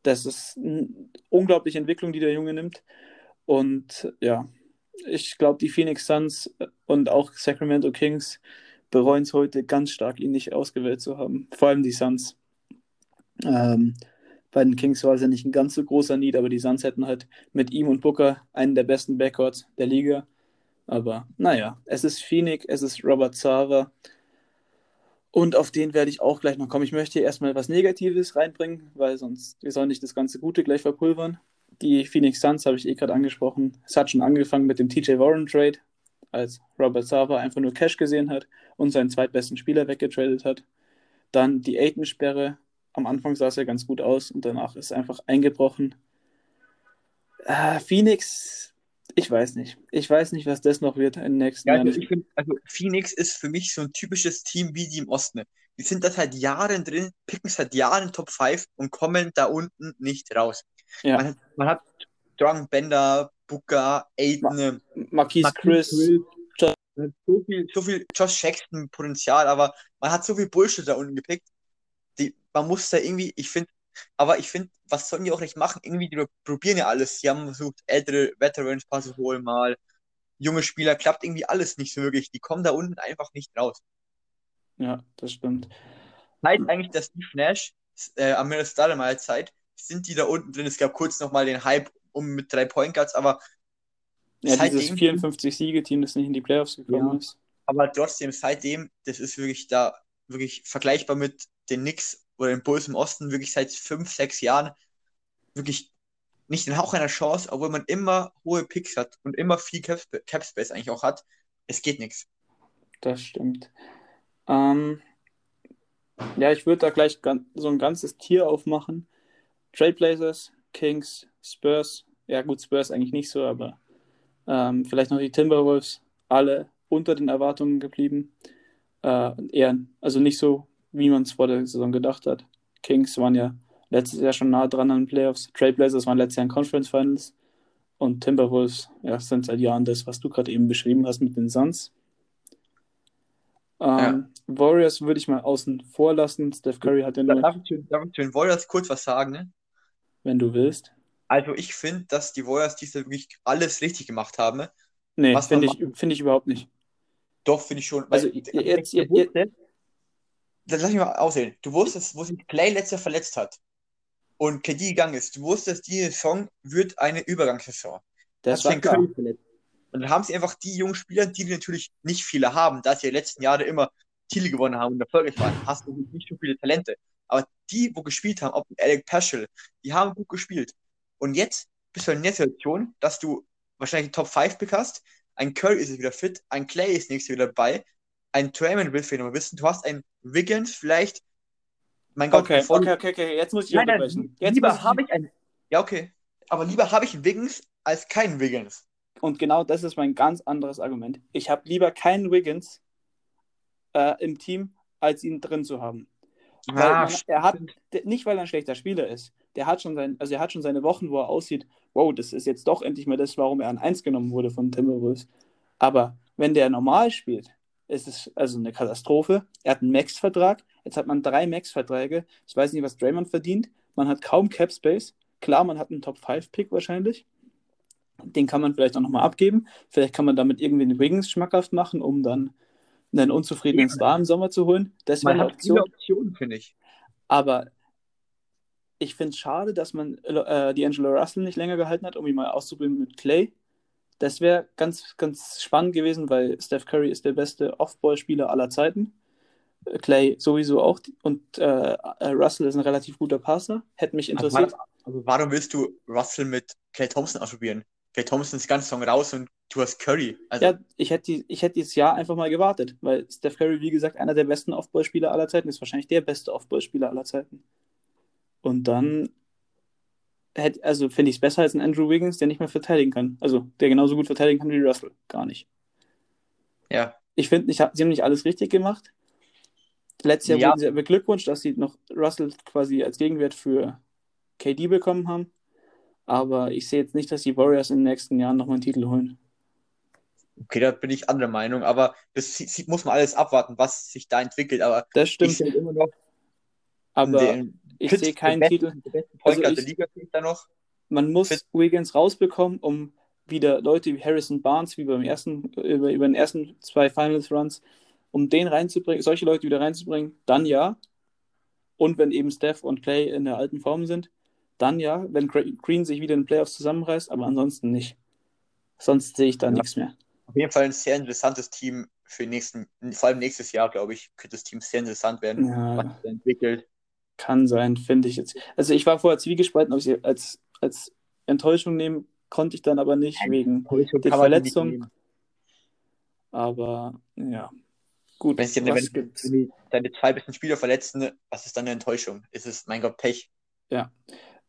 Das ist eine unglaubliche Entwicklung, die der Junge nimmt. Und ja, ich glaube, die Phoenix Suns und auch Sacramento Kings bereuen es heute ganz stark, ihn nicht ausgewählt zu haben. Vor allem die Suns. Ähm, bei den Kings war es ja nicht ein ganz so großer Need, aber die Suns hätten halt mit ihm und Booker einen der besten Backcourts der Liga. Aber naja, es ist Phoenix, es ist Robert Sava. Und auf den werde ich auch gleich noch kommen. Ich möchte hier erstmal was Negatives reinbringen, weil sonst, wir sollen nicht das ganze Gute gleich verpulvern. Die Phoenix Suns habe ich eh gerade angesprochen. Es hat schon angefangen mit dem TJ Warren Trade, als Robert Sava einfach nur Cash gesehen hat und seinen zweitbesten Spieler weggetradet hat. Dann die Aiton-Sperre. Am Anfang sah es ja ganz gut aus und danach ist einfach eingebrochen. Äh, Phoenix, ich weiß nicht. Ich weiß nicht, was das noch wird in den nächsten Ja, Jahren. also ich finde, also Phoenix ist für mich so ein typisches Team wie die im Osten. Die sind da seit Jahren drin, picken seit Jahren Top 5 und kommen da unten nicht raus. Ja. Man, hat, man hat Strong Bender, Booker, Aiden, Marquise Marquise Chris, Chris, so viel, so viel Josh Jackson Potenzial, aber man hat so viel Bullshit da unten gepickt. Die, man muss da irgendwie, ich finde, aber ich finde, was sollen die auch nicht machen? Irgendwie, die probieren ja alles. Die haben versucht, ältere Veterans paar zu holen mal. Junge Spieler, klappt irgendwie alles nicht so wirklich. Die kommen da unten einfach nicht raus. Ja, das stimmt. Seit eigentlich der Steve Nash, äh, Amir Stoudemire Zeit, sind die da unten drin. Es gab kurz nochmal den Hype um mit drei Point Guards, aber Ja, Seitdem- dieses 54-Siege-Team, das nicht in die Playoffs gekommen Ja. ist. Aber trotzdem, seitdem, das ist wirklich da, wirklich vergleichbar mit den Knicks oder Bulls im Osten, wirklich seit fünf, sechs Jahren, wirklich nicht den Hauch einer Chance, obwohl man immer hohe Picks hat und immer viel Cap, Space eigentlich auch hat. Es geht nichts. Das stimmt. Ähm, ja, ich würde da gleich so ein ganzes Tier aufmachen. Trailblazers, Kings, Spurs. Ja, gut, Spurs eigentlich nicht so, aber ähm, vielleicht noch die Timberwolves. Alle unter den Erwartungen geblieben. Äh, eher, also nicht so, wie man es vor der Saison gedacht hat. Kings waren ja letztes Jahr schon nah dran an den Playoffs. Trailblazers waren letztes Jahr in Conference Finals. Und Timberwolves ja, sind seit Jahren das, was du gerade eben beschrieben hast mit den Suns. Ähm, Warriors würde ich mal außen vor lassen. Steph Curry hat ja nur, Darf ich, zu- darf ich den Warriors kurz was sagen? Ne? wenn du willst. Also ich finde, dass die Warriors diesmal wirklich alles richtig gemacht haben. ne? Nee, finde ich, finde ich überhaupt nicht. Doch, finde ich schon. Also, Weil- ihr- jetzt- dann lass mich mal aussehen. Du wusstest, wo sich Clay letztes Jahr verletzt hat und KD gegangen ist. Du wusstest, diese Saison wird eine Übergangssaison. Das Hat war klar. Curry verletzt. Und dann haben sie einfach die jungen Spieler, die natürlich nicht viele haben, da sie die letzten Jahre immer Titel gewonnen haben und erfolgreich waren, hast du nicht so viele Talente. Aber die, wo gespielt haben, ob Alec Paschel, die haben gut gespielt. Und jetzt bist du in der Situation, dass du wahrscheinlich einen Top-5-Pick hast, ein Curry ist wieder fit, ein Clay ist nächstes Jahr wieder dabei, ein Draymond du noch mal wissen, du hast einen Wiggins vielleicht, mein Gott, Okay, okay, okay, okay, jetzt muss ich Nein, unterbrechen. Jetzt lieber habe ich einen, ja okay, aber lieber habe ich einen Wiggins als keinen Wiggins. und genau das ist mein ganz anderes Argument. Ich habe lieber keinen Wiggins äh, im Team, als ihn drin zu haben. Weil Ah, man, er hat, nicht weil er ein schlechter Spieler ist, der hat schon sein, also er hat schon seine Wochen, wo er aussieht, wow, das ist jetzt doch endlich mal das, warum er an 1 genommen wurde von Timberwolves. Aber wenn der normal spielt, ist es also eine Katastrophe. Er hat einen Max-Vertrag, jetzt hat man drei Max-Verträge. Ich weiß nicht, was Draymond verdient. Man hat kaum Cap Space. Klar, man hat einen Top-5-Pick wahrscheinlich. Den kann man vielleicht auch nochmal abgeben. Vielleicht kann man damit irgendwie den Wiggins schmackhaft machen, um dann einen unzufriedenen. Star im Sommer zu holen. Das wäre eine Option. Optionen, finde ich. Aber ich finde es schade, dass man äh, die Angelo Russell nicht länger gehalten hat, um ihn mal auszuprobieren mit Clay. Das wäre ganz, ganz spannend gewesen, weil Steph Curry ist der beste Off-Ball-Spieler aller Zeiten. Clay sowieso auch und äh, Russell ist ein relativ guter Passer. Hätte mich interessiert. Also, also warum willst du Russell mit Clay Thompson ausprobieren? Clay Thompson ist ganz lang raus und du hast Curry. Also, ja, ich hätte, ich hätte dieses Jahr einfach mal gewartet, weil Steph Curry, wie gesagt, einer der besten Off-Ball-Spieler aller Zeiten ist, wahrscheinlich der beste Off-Ball-Spieler aller Zeiten. Und dann hätte, also finde ich es besser als ein Andrew Wiggins, der nicht mehr verteidigen kann. Also der genauso gut verteidigen kann wie Russell. Gar nicht. Ja. Ich finde, sie haben nicht alles richtig gemacht. Letztes Jahr ja. wurden sie beglückwünscht, dass sie noch Russell quasi als Gegenwert für KD bekommen haben. Aber ich sehe jetzt nicht, dass die Warriors in den nächsten Jahren nochmal einen Titel holen. Okay, da bin ich anderer Meinung, aber das muss man alles abwarten, was sich da entwickelt. Aber das stimmt. Ich immer noch aber ich sehe keinen Titel. Also ich, Liga da noch. Man muss Fit. Wiggins rausbekommen, um wieder Leute wie Harrison Barnes, wie beim ersten, über, über den ersten zwei Finals Runs, um den reinzubringen, solche Leute wieder reinzubringen, dann ja. Und wenn eben Steph und Clay in der alten Form sind, dann ja, wenn Green sich wieder in den Playoffs zusammenreißt, aber ansonsten nicht. Sonst sehe ich da ja. nichts mehr. Auf jeden Fall ein sehr interessantes Team für nächsten, vor allem nächstes Jahr, glaube ich, könnte das Team sehr interessant werden, ja. was sich entwickelt. Kann sein, finde ich jetzt. Also ich war vorher zwiegespalten, ob ich sie als, als Enttäuschung nehmen konnte ich dann aber nicht, Nein, wegen der Verletzung. Aber ja, gut. Wenn, dir, wenn, wenn deine zwei besten Spieler verletzen, was ist dann eine Enttäuschung? Ist es, mein Gott, Pech? Ja.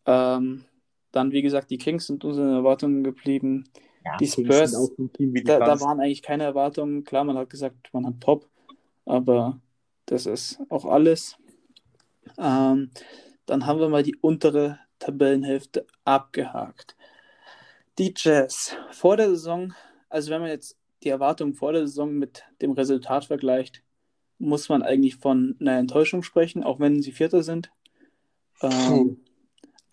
Ähm, dann, wie gesagt, die Kings sind unseren Erwartungen geblieben. Ja, die Spurs, die da, da, waren eigentlich keine Erwartungen. Klar, man hat gesagt, man hat Top, aber das ist auch alles. Ähm, dann haben wir mal die untere Tabellenhälfte abgehakt. Die Jazz vor der Saison, also wenn man jetzt die Erwartungen vor der Saison mit dem Resultat vergleicht, muss man eigentlich von einer Enttäuschung sprechen, auch wenn sie Vierter sind. Ähm,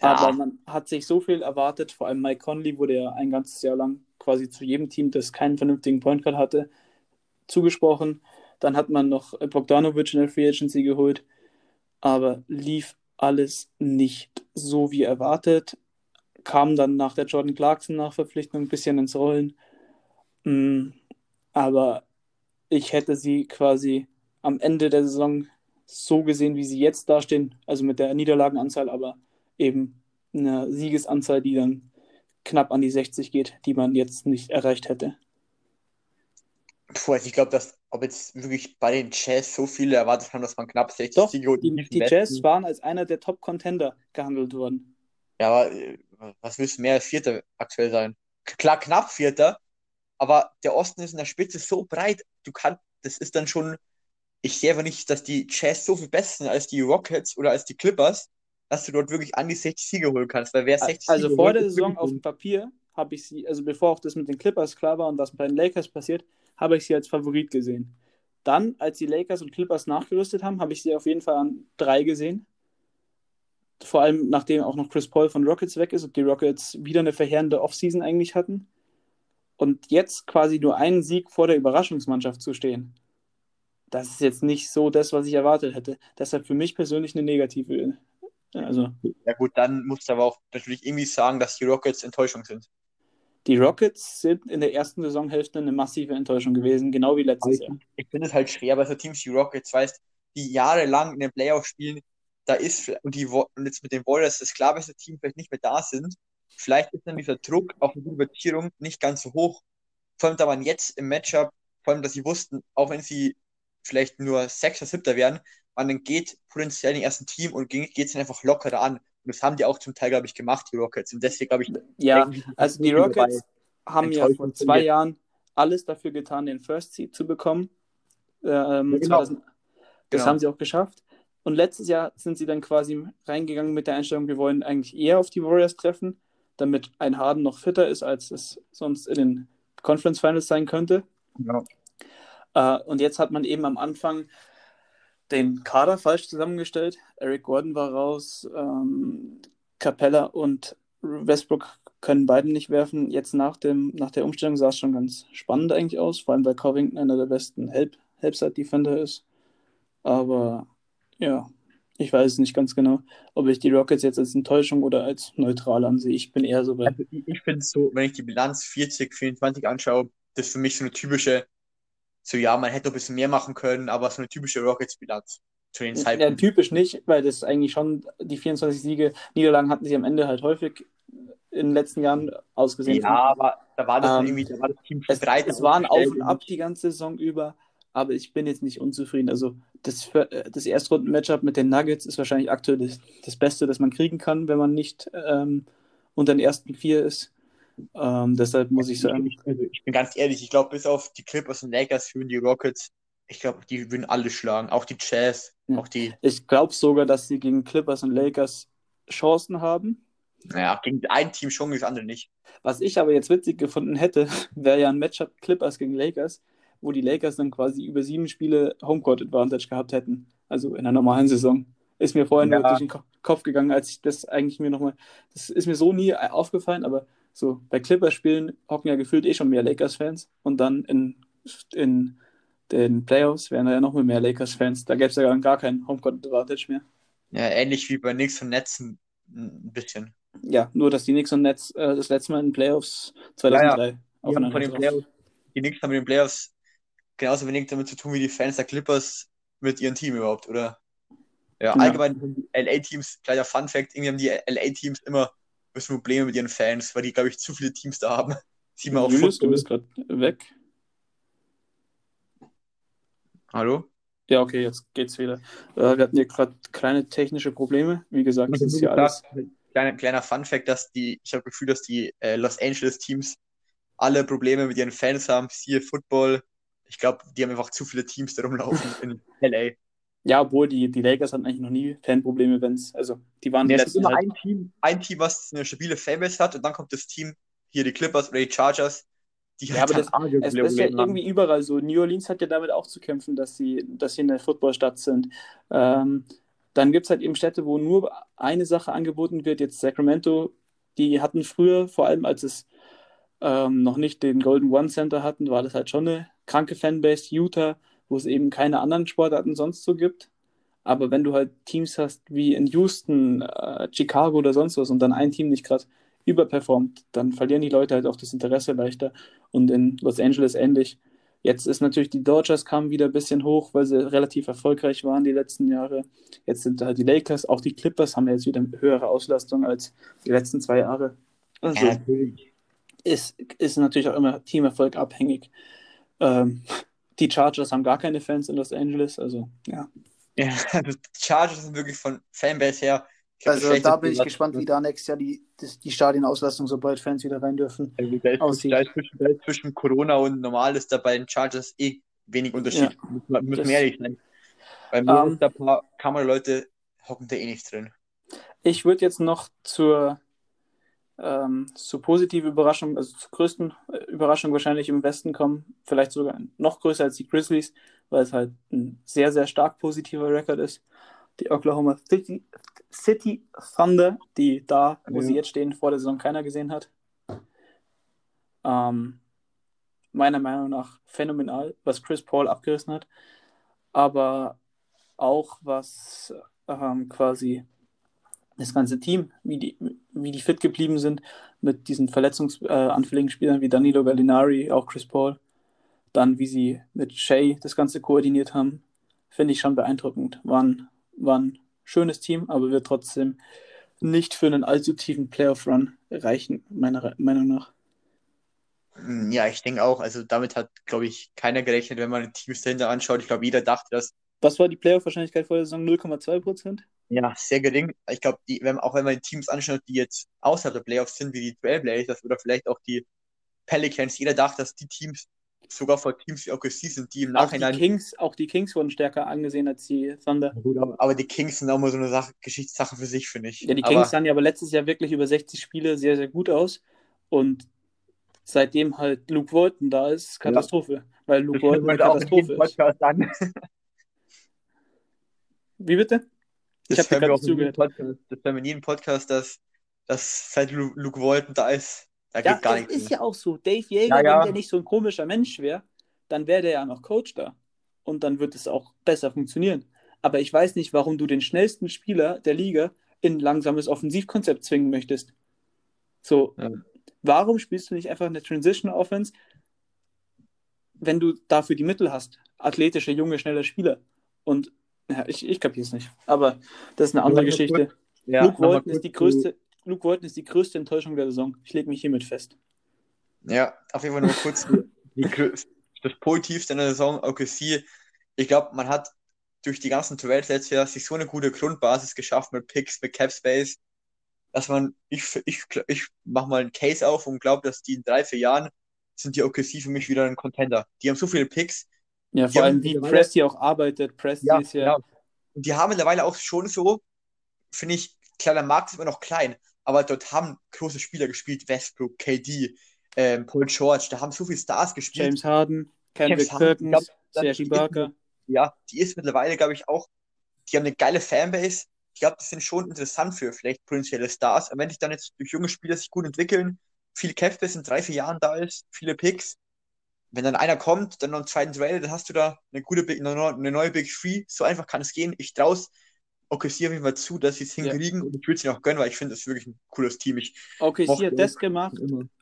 ja. Aber man hat sich so viel erwartet, vor allem Mike Conley wurde ja ein ganzes Jahr lang quasi zu jedem Team, das keinen vernünftigen Point Guard hatte, zugesprochen. Dann hat man noch Bogdanovic in der Free Agency geholt aber lief alles nicht so wie erwartet. Kam dann nach der Jordan Clarkson Nachverpflichtung ein bisschen ins Rollen. Mm, aber ich hätte sie quasi am Ende der Saison so gesehen, wie sie jetzt dastehen, also mit der Niederlagenanzahl, aber eben eine Siegesanzahl, die dann knapp an die 60 geht, die man jetzt nicht erreicht hätte. Puh, also ich glaube, dass ob jetzt wirklich bei den Jazz so viele erwartet haben, dass man knapp 60 Doch, Siege die, die Jazz waren als einer der Top-Contender gehandelt worden. Ja, aber äh, was willst du mehr als Vierter aktuell sein? Klar, knapp Vierter, aber der Osten ist in der Spitze so breit, du kannst, das ist dann schon, ich sehe aber nicht, dass die Jazz so viel besser sind als die Rockets oder als die Clippers, dass du dort wirklich an die 60 Siege holen kannst, weil wer 60 Also Siege vor holt, der Saison auf dem Papier habe ich sie, also bevor auch das mit den Clippers klar war und was bei den Lakers passiert, habe ich sie als Favorit gesehen. Dann, als die Lakers und Clippers nachgerüstet haben, habe ich sie auf jeden Fall an drei gesehen. Vor allem, nachdem auch noch Chris Paul von Rockets weg ist und die Rockets wieder eine verheerende Offseason eigentlich hatten. Und jetzt quasi nur einen Sieg vor der Überraschungsmannschaft zu stehen, das ist jetzt nicht so das, was ich erwartet hätte. Deshalb für mich persönlich eine negative. Also. Ja, gut, dann musst du aber auch natürlich irgendwie sagen, dass die Rockets Enttäuschung sind. Die Rockets sind in der ersten Saisonhälfte eine massive Enttäuschung gewesen, genau wie letztes Jahr. Ich finde es halt schwer bei so Teams wie Rockets, weißt die jahrelang in den Playoffs spielen, da ist, und, die, und jetzt mit den Warriors das klar beste Team vielleicht nicht mehr da sind, vielleicht ist dann dieser Druck auf die Übertierung nicht ganz so hoch. Vor allem, da man jetzt im Matchup, vor allem, dass sie wussten, auch wenn sie vielleicht nur Sechster, Siebter wären, man geht potenziell in den ersten Team und geht es dann einfach lockerer an. Und das haben die auch zum Teil, glaube ich, gemacht, die Rockets. Und deswegen, glaube ich, ja, also die Rockets haben ja vor zwei Jahren alles dafür getan, den First Seed zu bekommen. Ähm, ja, genau. 2000, das genau. haben sie auch geschafft. Und letztes Jahr sind sie dann quasi reingegangen mit der Einstellung, wir wollen eigentlich eher auf die Warriors treffen, damit ein Harden noch fitter ist, als es sonst in den Conference Finals sein könnte. Ja. Äh, und jetzt hat man eben am Anfang den Kader falsch zusammengestellt. Eric Gordon war raus, ähm, Capella und Westbrook können beiden nicht werfen. Jetzt nach, dem, nach der Umstellung sah es schon ganz spannend eigentlich aus, vor allem weil Covington einer der besten Help, Help-Side-Defender ist. Aber ja, Ich weiß nicht ganz genau, ob ich die Rockets jetzt als Enttäuschung oder als neutral ansehe. Ich bin eher so bei. Also ich, finde so, wenn ich die Bilanz 40, 24 anschaue, das ist für mich so eine typische, so ja, man hätte ein bisschen mehr machen können, aber so eine typische Rockets-Bilanz zu den Ja, Zeitpunkt. typisch nicht, weil das eigentlich schon die 24 Siege, Niederlagen hatten sie am Ende halt häufig in den letzten Jahren ausgesehen. Ja, aber da war das Ähm, irgendwie, da war das Team Es, breiter es waren auf und ab die ganze Saison über, aber ich bin jetzt nicht unzufrieden. Also das, das Erstrunden-Matchup mit den Nuggets ist wahrscheinlich aktuell das, das Beste, das man kriegen kann, wenn man nicht ähm, unter den ersten vier ist. Ähm, deshalb muss ich sagen, Ich, also ich bin ganz ehrlich, ich glaube, bis auf die Clippers und Lakers führen die Rockets, ich glaube, die würden alle schlagen. Auch die Jazz, Ja. auch die, ich glaube sogar, dass sie gegen Clippers und Lakers Chancen haben. naja, gegen ein Team schon, gegen das andere nicht. Was ich aber jetzt witzig gefunden hätte, wäre ja ein Matchup Clippers gegen Lakers, wo die Lakers dann quasi über sieben Spiele Homecourt Advantage gehabt hätten. Also in einer normalen Saison. Ist mir vorhin Ja. nur durch den Ko- Kopf gegangen, als ich das eigentlich mir nochmal. Das ist mir so nie aufgefallen, aber so bei Clippers-Spielen hocken ja gefühlt eh schon mehr Lakers-Fans und dann in, in den Playoffs wären da ja noch mehr Lakers-Fans. Da gäbe es ja dann gar keinen Homecourt Advantage mehr. Ja, ähnlich wie bei Knicks und Netzen ein bisschen. Ja, nur dass die Knicks und Nets äh, das letzte Mal in den Playoffs 2003 Die haben aufeinander trafen. Playoffs, die Knicks haben mit den Playoffs genauso wenig damit zu tun wie die Fans der Clippers mit ihrem Team überhaupt, oder? Ja, Ja. allgemein die LA-Teams, kleiner Fun Fact, irgendwie haben die LA-Teams immer bisschen Probleme mit ihren Fans, weil die, glaube ich, zu viele Teams da haben. Sieht man auf Julius, du bist gerade weg. Hallo? Ja, okay, jetzt geht's wieder. Äh, wir hatten hier gerade kleine technische Probleme. Wie gesagt, das ist ja alles. Kleiner, kleiner Fun Fact, dass die, ich habe das Gefühl, dass die äh, Los Angeles Teams alle Probleme mit ihren Fans haben, siehe Football. Ich glaube, die haben einfach zu viele Teams da rumlaufen in LA. Ja, obwohl die, die Lakers hatten eigentlich noch nie Fanprobleme, wenn's, also die waren die Nee, es gibt letzten immer halt, ein Team, ein Team, was eine stabile Fanbase hat und dann kommt das Team, hier die Clippers oder die Chargers, die Ja, aber dann das- Es ist ja haben. irgendwie überall so. New Orleans hat ja damit auch zu kämpfen, dass sie, dass sie eine Footballstadt sind. Ähm, dann gibt es halt eben Städte, wo nur eine Sache angeboten wird. Jetzt Sacramento, die hatten früher, vor allem als es ähm, noch nicht den Golden One Center hatten, war das halt schon eine kranke Fanbase. Utah, wo es eben keine anderen Sportarten sonst so gibt. Aber wenn du halt Teams hast wie in Houston, äh, Chicago oder sonst was und dann ein Team nicht gerade überperformt, dann verlieren die Leute halt auch das Interesse leichter. Und in Los Angeles ähnlich. Jetzt ist natürlich die Dodgers kamen wieder ein bisschen hoch, weil sie relativ erfolgreich waren die letzten Jahre. Jetzt sind halt die Lakers, auch die Clippers haben jetzt wieder eine höhere Auslastung als die letzten zwei Jahre. Also Ja, natürlich. ist, ist natürlich auch immer Teamerfolg abhängig. Ähm, die Chargers haben gar keine Fans in Los Angeles, also ja. Ja, die Chargers sind wirklich von Fanbase her. Also da bin ich gespannt, wie da nächstes Jahr die, das, die Stadienauslastung, sobald Fans wieder rein dürfen. Also da ist, aussieht. da ist zwischen, da ist zwischen Corona und normal ist da bei den Chargers eh wenig Unterschied. Müssen wir, müssen wir ehrlich sein. Bei mir Ähm, ist da ein paar Kameraleute hocken da eh nicht drin. Ich würde jetzt noch zur, ähm, zur positiven Überraschung, also zur größten äh, Überraschung wahrscheinlich im Westen kommen. Vielleicht sogar noch größer als die Grizzlies, weil es halt ein sehr, sehr stark positiver Rekord ist. Die Oklahoma City, City Thunder, die da, wo Ja. sie jetzt stehen, vor der Saison keiner gesehen hat. Ähm, meiner Meinung nach phänomenal, was Chris Paul abgerissen hat. Aber auch was ähm, quasi das ganze Team, wie die, wie die fit geblieben sind mit diesen verletzungsanfälligen Spielern wie Danilo Gallinari, auch Chris Paul. Dann, wie sie mit Shea das Ganze koordiniert haben, finde ich schon beeindruckend. War ein, war ein schönes Team, aber wird trotzdem nicht für einen allzu tiefen Playoff-Run reichen, meiner Meinung nach. Hm, Ja, ich denke auch. Also damit hat, glaube ich, keiner gerechnet, wenn man die Teams dahinter anschaut. Ich glaube, jeder dachte, dass Was war die Playoff-Wahrscheinlichkeit vor der Saison? 0,2 Prozent? Ja sehr gering. Ich glaube, die, wenn, auch wenn man die Teams anschaut, die jetzt außerhalb der Playoffs sind, wie die Trailblazers oder vielleicht auch die Pelicans, jeder dachte, dass die Teams sogar vor Teams wie OKC sind, die im Auch die, Nachhinein. Kings, auch die Kings wurden stärker angesehen als die Thunder. Gut, aber, aber die Kings sind auch mal so eine Sache, Geschichtssache für sich, finde ich. Ja, die aber, Kings sahen ja aber letztes Jahr wirklich über 60 Spiele sehr, sehr gut aus. Und seitdem halt Luke Walton da ist, Katastrophe. Weil Luke das Walton eine Katastrophe ist. An. Wie bitte? Ich Das habe hören wir auch zugehört. Podcast. Das hören wir in jedem Podcast, dass, dass seit Lu- Luke Walton da ist, da Ja, geht gar es nichts ist mehr. ja auch so. Dave Jäger, Ja, ja. wenn der nicht so ein komischer Mensch wäre, dann wäre der ja noch Coach da. Und dann wird es auch besser funktionieren. aber ich weiß nicht, warum du den schnellsten Spieler der Liga in ein langsames Offensivkonzept zwingen möchtest. So, Ja. warum spielst du nicht einfach eine Transition Offense, wenn du dafür die Mittel hast? Athletische, junge, schnelle Spieler. Und ja, ich, ich kapiere es nicht. Aber das ist eine andere Geschichte. Ja, Luke Walton ist die zu- größte, Luke Walton ist die größte Enttäuschung der Saison. Ich lege mich hiermit fest. Ja, auf jeden Fall nur kurz die, das Positivste in der Saison, OKC. Ich glaube, man hat durch die ganzen Trades letztes Jahr sich so eine gute Grundbasis geschafft mit Picks, mit Cap Space, dass man, ich, ich, ich mache mal einen Case auf und glaube, dass die in drei, vier Jahren sind die OKC für mich wieder ein Contender. Die haben so viele Picks. Ja, vor allem, wie Presti auch arbeitet. Presti ist ja. genau. Und die haben mittlerweile auch schon so, finde ich, klar, der Markt ist immer noch klein, aber dort haben große Spieler gespielt, Westbrook, KD, ähm, Paul George, da haben so viele Stars gespielt. James Harden, Kendrick Perkins, das Serge Ibaka. ja, die ist mittlerweile, glaube ich, auch, die haben eine geile Fanbase. Ich glaube, die sind schon interessant für vielleicht potenzielle Stars. Und wenn sich dann jetzt durch junge Spieler sich gut entwickeln, viel Capspace in drei, vier Jahren da ist, viele Picks, wenn dann einer kommt, dann noch einen zweiten Duell, dann hast du da eine gute Big, eine neue- Big Three. So einfach kann es gehen. Ich traue es OKC auf jeden Fall zu, dass sie es Ja. hinkriegen und ich würde es ihnen auch gönnen, weil ich finde, das ist wirklich ein cooles Team. Ich OKC hat das gemacht.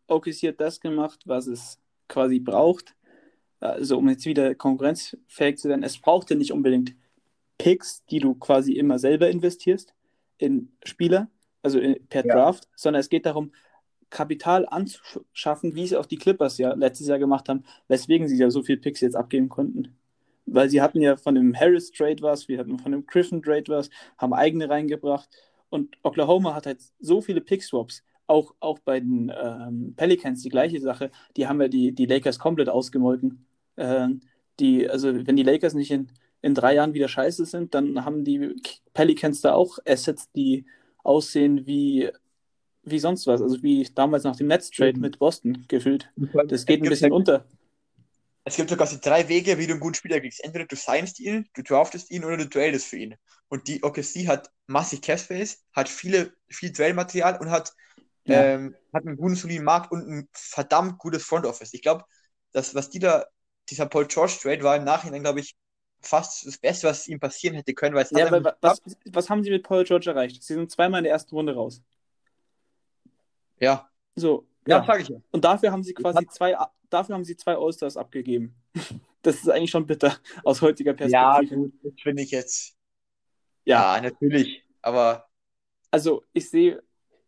OKC hat das gemacht, was es quasi braucht. Also um jetzt wieder konkurrenzfähig zu sein, es braucht ja nicht unbedingt Picks, die du quasi immer selber investierst in Spieler, also in, per Ja. Draft, sondern es geht darum, Kapital anzuschaffen, wie es auch die Clippers ja letztes Jahr gemacht haben, weswegen sie ja so viel Picks jetzt abgeben konnten. Weil sie hatten ja von dem Harris Trade was, wir hatten von dem Griffin Trade was, haben eigene reingebracht und Oklahoma hat halt so viele Pick-Swaps, auch, auch bei den ähm, Pelicans die gleiche Sache, die haben ja die, die Lakers komplett ausgemolken. Ähm, die, also wenn die Lakers nicht in, in drei Jahren wieder scheiße sind, dann haben die Pelicans da auch Assets, die aussehen wie, wie sonst was, also wie damals nach dem Nets-Trade Mhm. mit Boston gefühlt. Das geht ein bisschen unter. Es gibt sogar so drei Wege, wie du einen guten Spieler kriegst. Entweder du signst ihn, du draftest ihn oder du tradest für ihn. Und die OKC hat massig Capspace, hat viele, viel Duellmaterial und hat, Ja. ähm, hat einen guten, soliden Markt und ein verdammt gutes Front Office. Ich glaube, das, was die da, dieser Paul George Trade war im Nachhinein, glaube ich, fast das Beste, was ihm passieren hätte können, weil Ja, aber was, was haben sie mit Paul George erreicht? Sie sind zweimal in der ersten Runde raus. Ja, So, ja, ja. ich ja. Und dafür haben sie quasi zwei, dafür haben sie zwei Allstars abgegeben. Das ist eigentlich schon bitter aus heutiger Ja, Perspektive. gut, das finde ich jetzt. Ja. Ja, natürlich. Aber Also ich sehe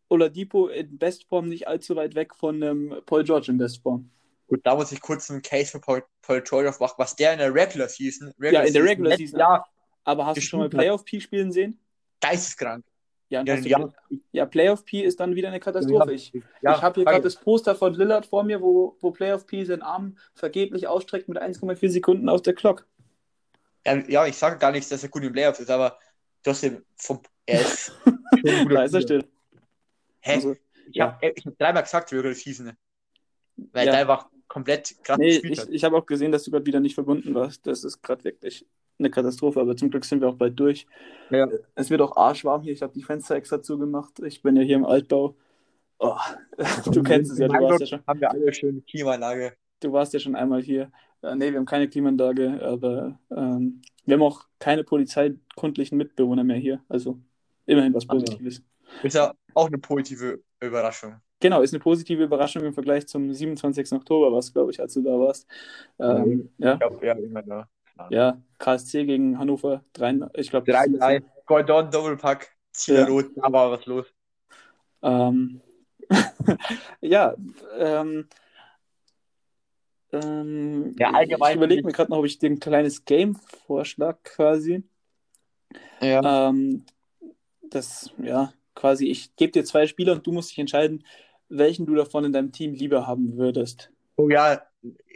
Oladipo in Bestform nicht allzu weit weg von ähm, Paul George in Bestform. gut, da muss ich kurz einen Case für Paul, Paul George aufmachen, was der in der Regular Season, Ja, in der Regular Season. Jahr Aber hast du schon mal. Playoff-P spielen sehen? geisteskrank. Ja, Ja, ja, ja Playoff-P ist dann wieder eine Katastrophe. Ich, ja, ich habe hier gerade das Poster von Lillard vor mir, wo, wo Playoff-P seinen Arm vergeblich ausstreckt mit 1,4 Sekunden auf der Clock. ja, ich sage gar nicht, dass er gut im Playoffs ist, aber trotzdem, vom, er ist schon Da ist er still. Hä? Also, ich habe hab dreimal gesagt, Regular Season, weil der einfach komplett krass Nee, ich, ich habe auch gesehen, dass du gerade wieder nicht verbunden warst. Das ist gerade wirklich eine Katastrophe, aber zum Glück sind wir auch bald durch. Ja. Es wird auch arschwarm hier. Ich habe die Fenster extra zugemacht. Ich bin ja hier im Altbau. Oh, du kennst es ja, du warst ja schon, haben wir alle schön Klimaanlage. du warst ja schon einmal hier. Äh, nee, wir haben keine Klimaanlage, aber ähm, wir haben auch keine polizeikundlichen Mitbewohner mehr hier. Also immerhin was Also. Positives. Ist ja auch eine positive Überraschung. Genau, ist eine positive Überraschung im Vergleich zum 27. Oktober, was glaube ich, als du da warst. Ähm, ja, Ich glaube, ja, immer da. Ja, KSC gegen Hannover, drei, ich glaube, 3-3, Gordon, Doppelpack, Ziel Ja. da war was los. Ähm, ja, ähm, ähm, Ja, allgemein ich überlege mir gerade noch, ob ich dir ein kleines Game vorschlag quasi. Ja. Ähm, das, ja, quasi, ich gebe dir zwei Spieler und du musst dich entscheiden, welchen du davon in deinem Team lieber haben würdest. Oh ja,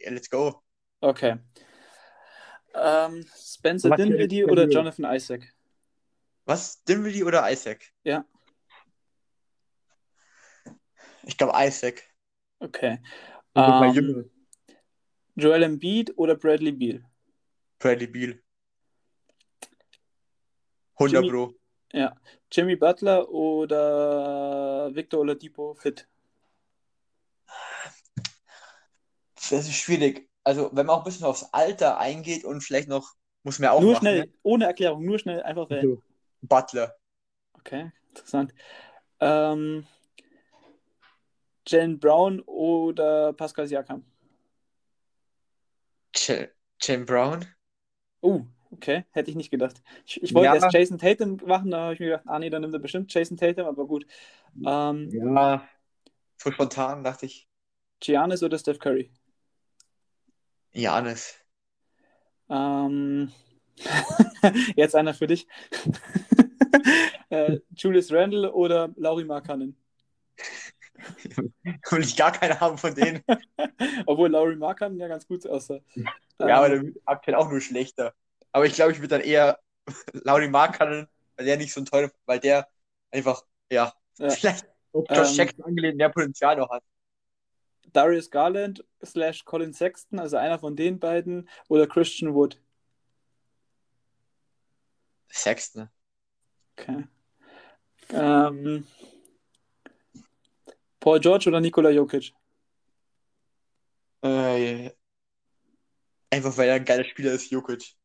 let's go. Okay. Ähm, Spencer eine Dinwiddie oder? Jonathan Isaac? Was, Dinwiddie oder Isaac? Ja. Ich glaube Isaac. Okay. Ähm. Joel Embiid oder Bradley Beal? Bradley Beal. 100 Jimmy- Pro. Ja. Jimmy Butler oder Victor Oladipo fit? Das ist schwierig. Also, wenn man auch ein bisschen aufs Alter eingeht und vielleicht noch Muss man ja auch nur machen. schnell, Ne? ohne Erklärung, nur schnell einfach wählen. So. Butler. Okay, interessant. Ähm, Jalen Brown oder Pascal Siakam? J Jane Brown. Oh, okay, hätte ich nicht gedacht. Ich, ich wollte Ja. erst Jason Tatum machen, da habe ich mir gedacht, ah nee, dann nimmt er bestimmt Jason Tatum, aber gut. Ähm, Ja. So spontan dachte ich, Giannis oder Steph Curry? Janis. Ähm, jetzt einer für dich. äh, Julius Randle oder Lauri Markkanen? Will ich gar keine haben von denen. Obwohl Lauri Markkanen ja ganz gut aussah. Ja, aber Ähm, der wird aktuell auch nur schlechter. Aber ich glaube, ich würde dann eher Lauri Markkanen, weil der nicht so ein toller, weil der einfach, ja, Ja. vielleicht auf Josh Ähm, Jackson angelehnt mehr Potenzial noch hat. Darius Garland slash Colin Sexton, also einer von den beiden, oder Christian Wood? Sexton. Okay. Ähm, Paul George oder Nikola Jokic? Äh, einfach weil er ein geiler Spieler ist, Jokic.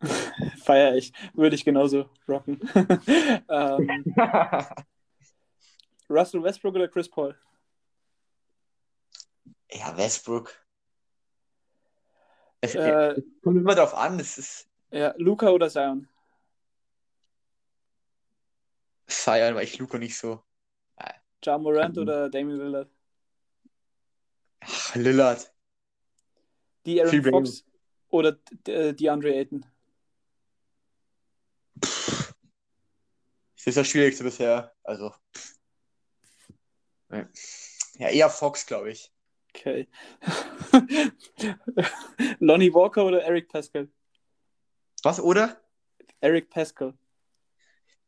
Feier ich. Würde ich genauso rocken. ähm, Russell Westbrook oder Chris Paul? Ja, Westbrook. Es, Äh, kommt immer darauf an, es ist ja, Luca oder Zion? Zion, weil ich Luca nicht so. Ja Morant oder Damian Lillard? Ach, Lillard. Die Aaron Viel Fox oder D- äh, DeAndre Ayton? Das ist das Schwierigste bisher. Also. Ja, eher Fox, glaube ich. Okay. Lonnie Walker oder Eric Pascal? Was, oder? Eric Pascal.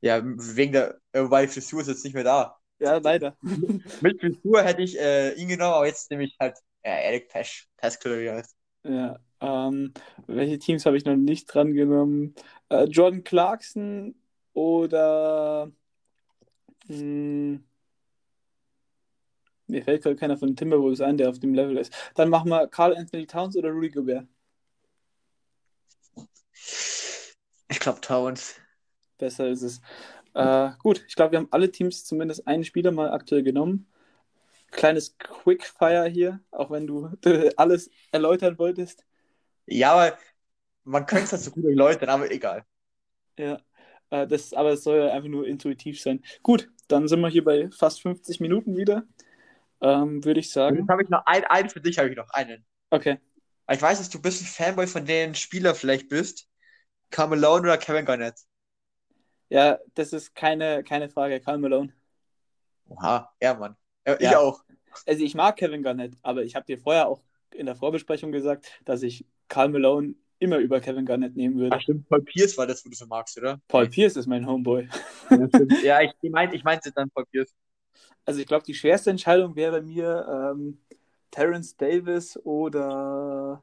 Ja, wegen der, äh, wobei Frisur ist jetzt nicht mehr da. Ja, leider. Mit Frisur hätte ich äh, ihn genommen, aber jetzt nehme ich halt ja, Eric Pesch, Pascal, wie heißt. Ja, ähm, welche Teams habe ich noch nicht dran genommen? Äh, Jordan Clarkson oder mh, mir fällt gerade keiner von den Timberwolves ein, der auf dem Level ist. Dann machen wir Carl Anthony Towns oder Rudy Gobert. Ich glaube Towns. Besser ist es. Äh, gut, ich glaube, wir haben alle Teams zumindest einen Spieler mal aktuell genommen. Kleines Quickfire hier, auch wenn du alles erläutern wolltest. Ja, aber man könnte es halt so gut erläutern, aber egal. Ja, äh, das, aber es soll ja einfach nur intuitiv sein. Gut, dann sind wir hier bei fast 50 Minuten wieder. Ähm, Würde ich sagen. jetzt habe ich noch einen, einen für dich, habe ich noch einen. Okay. Ich weiß, dass du ein bisschen Fanboy von den Spielern vielleicht bist. Carmelo oder Kevin Garnett? Ja, das ist keine, keine Frage. Karl Malone. Oha, ja, Mann. Ich Ja. auch. Also ich mag Kevin Garnett, aber ich habe dir vorher auch in der Vorbesprechung gesagt, dass ich Karl Malone immer über Kevin Garnett nehmen würde. Ach, stimmt, Paul Pierce war das, wo du so magst, oder? Paul Pierce ist mein Homeboy. Ja, ja ich, ich, meinte, ich meinte dann Paul Pierce. Also ich glaube, die schwerste Entscheidung wäre bei mir ähm, Terrence Davis oder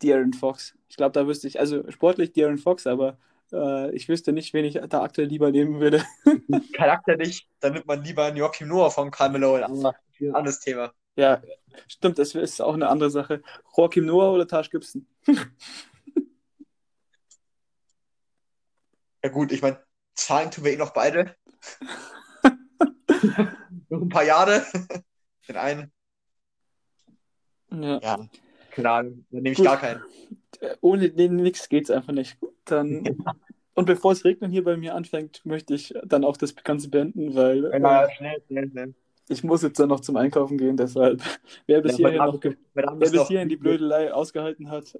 De'Aaron Fox. Ich glaube, da wüsste ich, also sportlich De'Aaron Fox, aber äh, ich wüsste nicht, wen ich da aktuell lieber nehmen würde. Charakter nicht, dann nimmt man lieber einen Joachim Noah von Carmelo, ein anderes Thema. Ja, stimmt, das ist auch eine andere Sache. Joachim Noah oder Taj Gibson? Ja gut, ich meine, zahlen tun wir eh noch beide. noch ein paar Jahre. Den einen. Ja. Ja, keine Ahnung, dann nehme ich Gut. gar keinen. Ohne den nichts geht's einfach nicht. Dann, und bevor es regnen hier bei mir anfängt, möchte ich dann auch das Ganze beenden, weil äh, schnell, schnell, schnell. ich muss jetzt dann noch zum Einkaufen gehen, deshalb, wer bis hierhin noch Wer bis hierhin die Blödelei ausgehalten hat,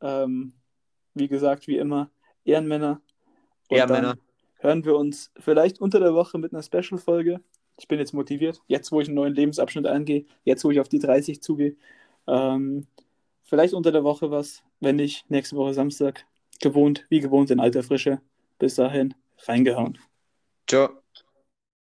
ähm, wie gesagt, wie immer, Ehrenmänner. Ehrenmänner. dann hören wir uns vielleicht unter der Woche mit einer Special-Folge. Ich bin jetzt motiviert, jetzt wo ich einen neuen Lebensabschnitt angehe, jetzt wo ich auf die 30 zugehe. Ähm, vielleicht unter der Woche was, wenn nicht, nächste Woche Samstag. Gewohnt, wie gewohnt in alter Frische. Bis dahin, reingehauen. Ciao.